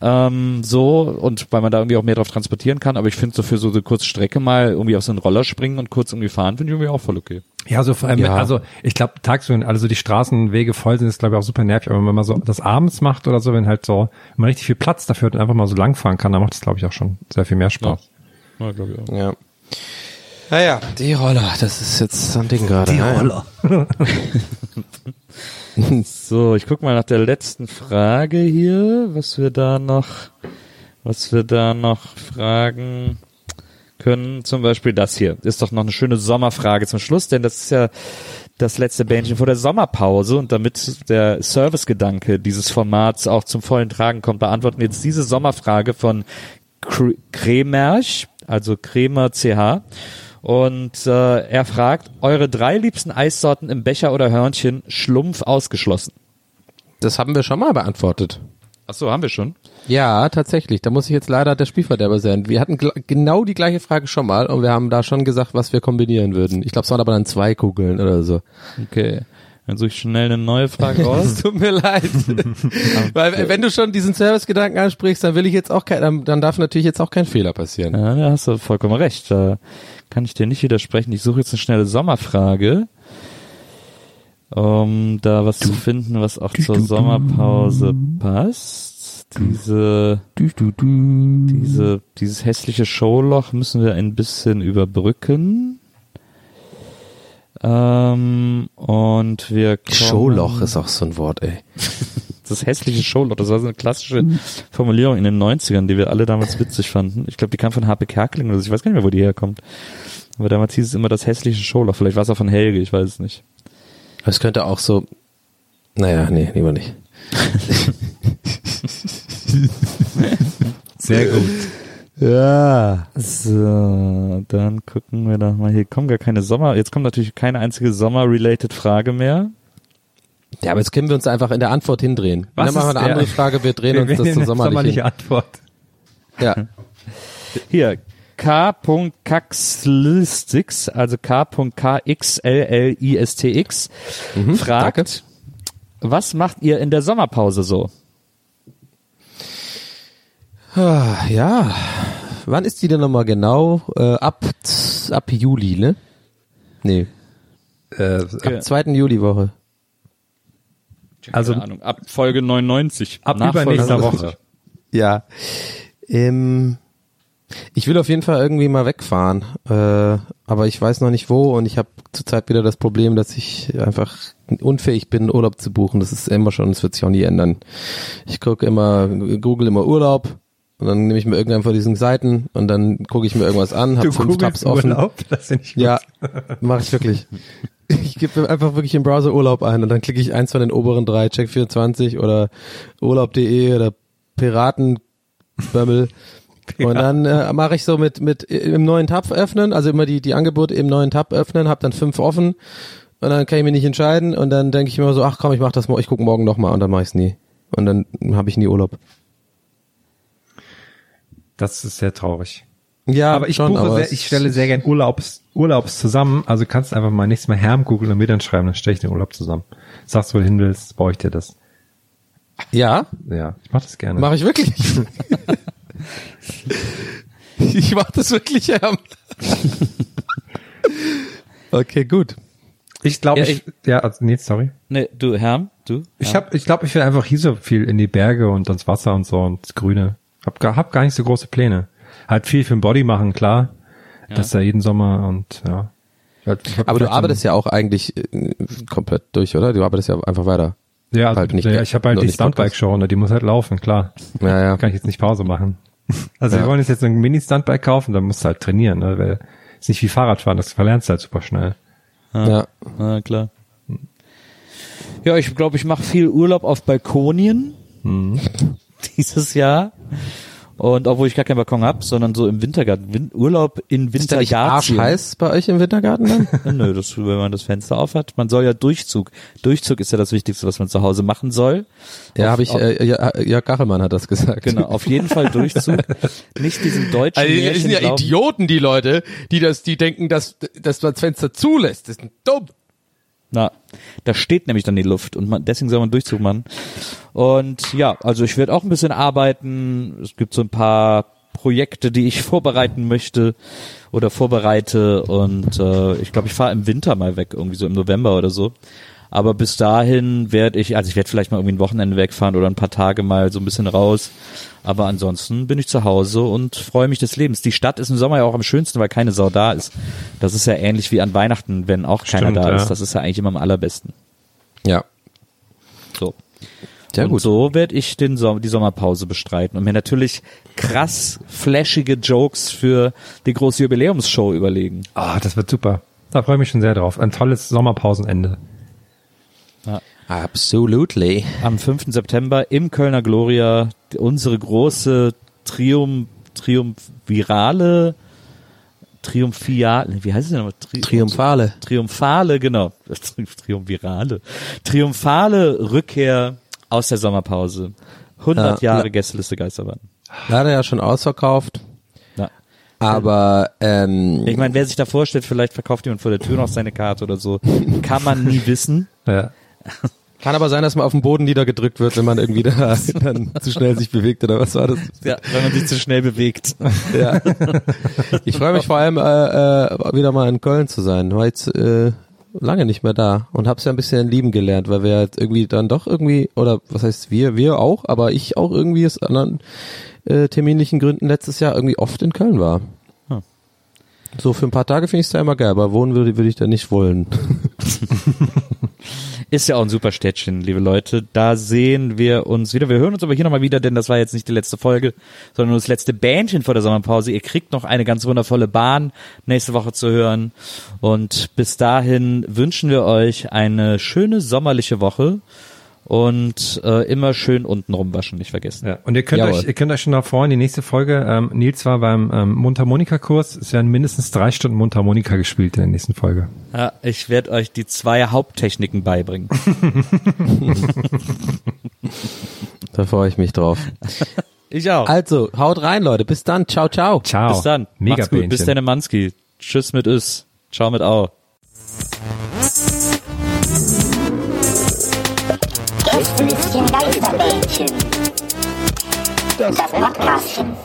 Ähm, so, und weil man da irgendwie auch mehr drauf transportieren kann. Aber ich finde so für so eine kurze Strecke mal irgendwie auf so einen Roller springen und kurz irgendwie fahren, finde ich irgendwie auch voll okay. Ja, so vor allem, Ja. also ich glaube, tagsüber, wenn also die Straßenwege voll sind, ist glaube ich auch super nervig, aber wenn man so das abends macht oder so, wenn halt so wenn man richtig viel Platz dafür hat und einfach mal so lang fahren kann, dann macht das glaube ich auch schon sehr viel mehr Spaß. Ja, glaube ich auch. Ja. Naja, die Roller, das ist jetzt so ein Ding gerade. ne? (laughs) (laughs) So, ich guck mal nach der letzten Frage hier, was wir da noch, was wir da noch fragen können. Zum Beispiel das hier. Ist doch noch eine schöne Sommerfrage zum Schluss, denn das ist ja das letzte Bändchen vor der Sommerpause und damit der Servicegedanke dieses Formats auch zum vollen Tragen kommt, beantworten wir jetzt diese Sommerfrage von Kr- Kremerch, also Kremer CH. Und äh, er fragt, eure drei liebsten Eissorten im Becher oder Hörnchen, Schlumpf ausgeschlossen. Das haben wir schon mal beantwortet. Ach so, haben wir schon. Ja, tatsächlich. Da muss ich jetzt leider der Spielverderber sein. Wir hatten genau die gleiche Frage schon mal und wir haben da schon gesagt, was wir kombinieren würden. Ich glaube, es waren aber dann zwei Kugeln oder so. Okay. Dann suche ich schnell eine neue Frage Es (laughs) raus. tut mir leid. (laughs) Weil wenn du schon diesen Servicegedanken ansprichst, dann will ich jetzt auch kein, dann, dann darf natürlich jetzt auch kein Fehler passieren. ja, da hast du vollkommen recht. Da kann ich dir nicht widersprechen. Ich suche jetzt eine schnelle Sommerfrage, um da was zu finden, was auch zur Sommerpause passt. Diese, diese, dieses hässliche Showloch müssen wir ein bisschen überbrücken. Ähm, und wir kommen, Showloch ist auch so ein Wort, ey. (laughs) das hässliche Showloch, das war so eine klassische Formulierung in den 90ern, die wir alle damals witzig fanden. Ich glaube, die kam von H.P. Kerkeling oder so, ich weiß gar nicht mehr, wo die herkommt. Aber damals hieß es immer das hässliche Showloch. Vielleicht war es auch von Helge, ich weiß es nicht. Es könnte auch so, naja, nee, lieber nicht. (laughs) Sehr gut. (laughs) Ja. So, dann gucken wir doch mal. Hier kommen gar keine Sommer, jetzt kommt natürlich keine einzige Sommer-related Frage mehr. Ja, aber jetzt können wir uns einfach in der Antwort hindrehen. Was dann machen wir eine der- andere Frage, wir drehen (laughs) Wir uns das eine sommerlich sommerliche hin. Antwort. Ja. Hier, K.Kaxlistix, also K.KXLLISTX, fragt, danke. was macht ihr in der Sommerpause so? Ah, Ja. Wann ist die denn nochmal genau? Äh, ab, ab Juli, ne? Nee. Äh, Ja. Ab zweiten Juliwoche. Also- Keine Ahnung, ab Folge 99. ab übernächster 99. Woche. (laughs) Ja. Ähm, ich will auf jeden Fall irgendwie mal wegfahren, äh, aber ich weiß noch nicht wo und ich habe zurzeit wieder das Problem, dass ich einfach unfähig bin, Urlaub zu buchen. Das ist immer schon, das wird sich auch nie ändern. Ich gucke immer, google immer Urlaub und dann nehme ich mir irgendeinen von diesen Seiten und dann gucke ich mir irgendwas an, habe fünf Tabs offen. Urlaub? (laughs) Das finde ich gut. Ja, mache ich wirklich. ich gebe einfach wirklich im Browser Urlaub ein und dann klicke ich eins von den oberen drei, Check24 oder Urlaub.de oder Piratenbömmel. (laughs) Und dann äh, mache ich so mit mit im neuen Tab öffnen, also immer die die Angebote im neuen Tab öffnen, habe dann fünf offen und dann kann ich mich nicht entscheiden und dann denke ich mir so, ach komm, ich mach das mal, ich gucke morgen nochmal und dann mache ich es nie. Und dann habe ich nie Urlaub. Das ist sehr traurig. Ja, aber ich schon, buche aber sehr, ich stelle sehr gern Urlaubs, Urlaubs zusammen. Also kannst du einfach mal nächstes Mal Herm googeln und mir dann schreiben, dann stelle ich den Urlaub zusammen. Sagst, wo du hin willst, baue ich dir das. Ja, Ja, ich mach das gerne. mache ich wirklich. (laughs) ich mache das wirklich, ja. (laughs) okay, gut. ich glaube, Ja, ich, ja, also, nee, sorry. Nee, du, Herm, du? Ich Ja. hab, ich glaube, ich will einfach hier so viel in die Berge und ans Wasser und so und das Grüne. Hab gar, hab gar nicht so große Pläne. Halt viel für den Body machen, klar. Das ist ja jeden Sommer und ja. Aber du arbeitest ja auch eigentlich äh, komplett durch, oder? Du arbeitest ja einfach weiter. Ja, also, halt nicht- ja ich habe halt die. Stuntbike-Show und die muss halt laufen, klar. Ja, ja. Kann ich jetzt nicht Pause machen. (laughs) Also Ja. wir wollen uns jetzt ein Mini-Stuntbike kaufen, dann musst du halt trainieren, ne? weil ist nicht wie Fahrradfahren, das verlernst du halt super schnell. Ja. Ja, klar. Ja, ich glaube, ich mache viel Urlaub auf Balkonien (laughs) dieses Jahr. Und obwohl ich gar keinen Balkon hab, sondern so im Wintergarten. Win Urlaub in Ist da nicht Wintergarten. arschheiß bei euch im Wintergarten dann? (laughs) Nö, das, wenn man das Fenster auf hat. Man soll ja Durchzug. Durchzug ist ja das Wichtigste, was man zu Hause machen soll. ja, habe ich, äh, ja, Jörg Kachelmann hat das gesagt. Genau, auf jeden Fall Durchzug. (laughs) Nicht diesen deutschen Also, Märchen sind ja glauben. Idioten, die Leute, die das, die denken, dass, dass man das Fenster zulässt. Das ist dumm. Na, da steht nämlich dann die Luft und man, deswegen soll man Durchzug machen. Und ja, also ich werde auch ein bisschen arbeiten. Es gibt so ein paar Projekte, die ich vorbereiten möchte oder vorbereite und äh, ich glaube, ich fahre im Winter mal weg, irgendwie so im November oder so. Aber bis dahin werde ich, also ich werde vielleicht mal irgendwie ein Wochenende wegfahren oder ein paar Tage mal so ein bisschen raus. Aber ansonsten bin ich zu Hause und freue mich des Lebens. Die Stadt ist im Sommer ja auch am schönsten, weil keine Sau da ist. Das ist ja ähnlich wie an Weihnachten, wenn auch keiner Stimmt, da ja. ist. Das ist ja eigentlich immer am allerbesten. Ja. So. Sehr und gut. so werde ich den Som die Sommerpause bestreiten und mir natürlich krass flashige Jokes für die große Jubiläumsshow überlegen. Ah, das wird super. Da freue ich mich schon sehr drauf. Ein tolles Sommerpausenende. Absolutely. Am 5. September im Kölner Gloria unsere große Triumph, Triumphvirale, Triumphial, wie heißt es denn nochmal? Tri Triumphale. Triumphale, genau. Triumphvirale. Triumphale Rückkehr aus der Sommerpause. 100 Ja. Jahre Gästeliste Geisterbahn. Leider ja schon ausverkauft. Ja. Aber ähm, Ich meine, wer sich da vorstellt, vielleicht verkauft jemand vor der Tür noch seine Karte oder so. Kann man nie wissen. Ja. Kann aber sein, dass man auf den Boden niedergedrückt wird, wenn man irgendwie da (laughs) dann zu schnell sich bewegt oder was war das? Ja, wenn man sich zu schnell bewegt. (laughs) Ja. Ich freue mich vor allem äh, äh, wieder mal in Köln zu sein. War jetzt äh, lange nicht mehr da und hab's ja ein bisschen lieben gelernt, weil wir halt irgendwie dann doch irgendwie oder was heißt wir, wir auch, aber ich auch irgendwie aus anderen äh, terminlichen Gründen letztes Jahr irgendwie oft in Köln war. Hm. So für ein paar Tage finde ich es da immer geil, aber wohnen würde, würde ich da nicht wollen. (laughs) Ist ja auch ein super Städtchen, liebe Leute. Da sehen wir uns wieder. Wir hören uns aber hier nochmal wieder, denn das war jetzt nicht die letzte Folge, sondern nur das letzte Bändchen vor der Sommerpause. Ihr kriegt noch eine ganz wundervolle Bahn nächste Woche zu hören. Und bis dahin wünschen wir euch eine schöne sommerliche Woche und äh, immer schön unten rumwaschen, nicht vergessen. Ja. Und ihr könnt Jawohl. euch, ihr könnt euch schon nach vorne die nächste Folge. Ähm, Nils war beim ähm, Mundharmonika-Kurs. Es werden mindestens drei Stunden Mundharmonika gespielt in der nächsten Folge. Ja, ich werde euch die zwei Haupttechniken beibringen. (laughs) Da freue ich mich drauf. (laughs) Ich auch. Also, haut rein, Leute. Bis dann. Ciao, ciao. Ciao. Bis dann. Mega Macht's gut. Bis dann, Manski. Tschüss mit Üs. Ciao mit Au. Geisterbällchen. Das Podcastchen.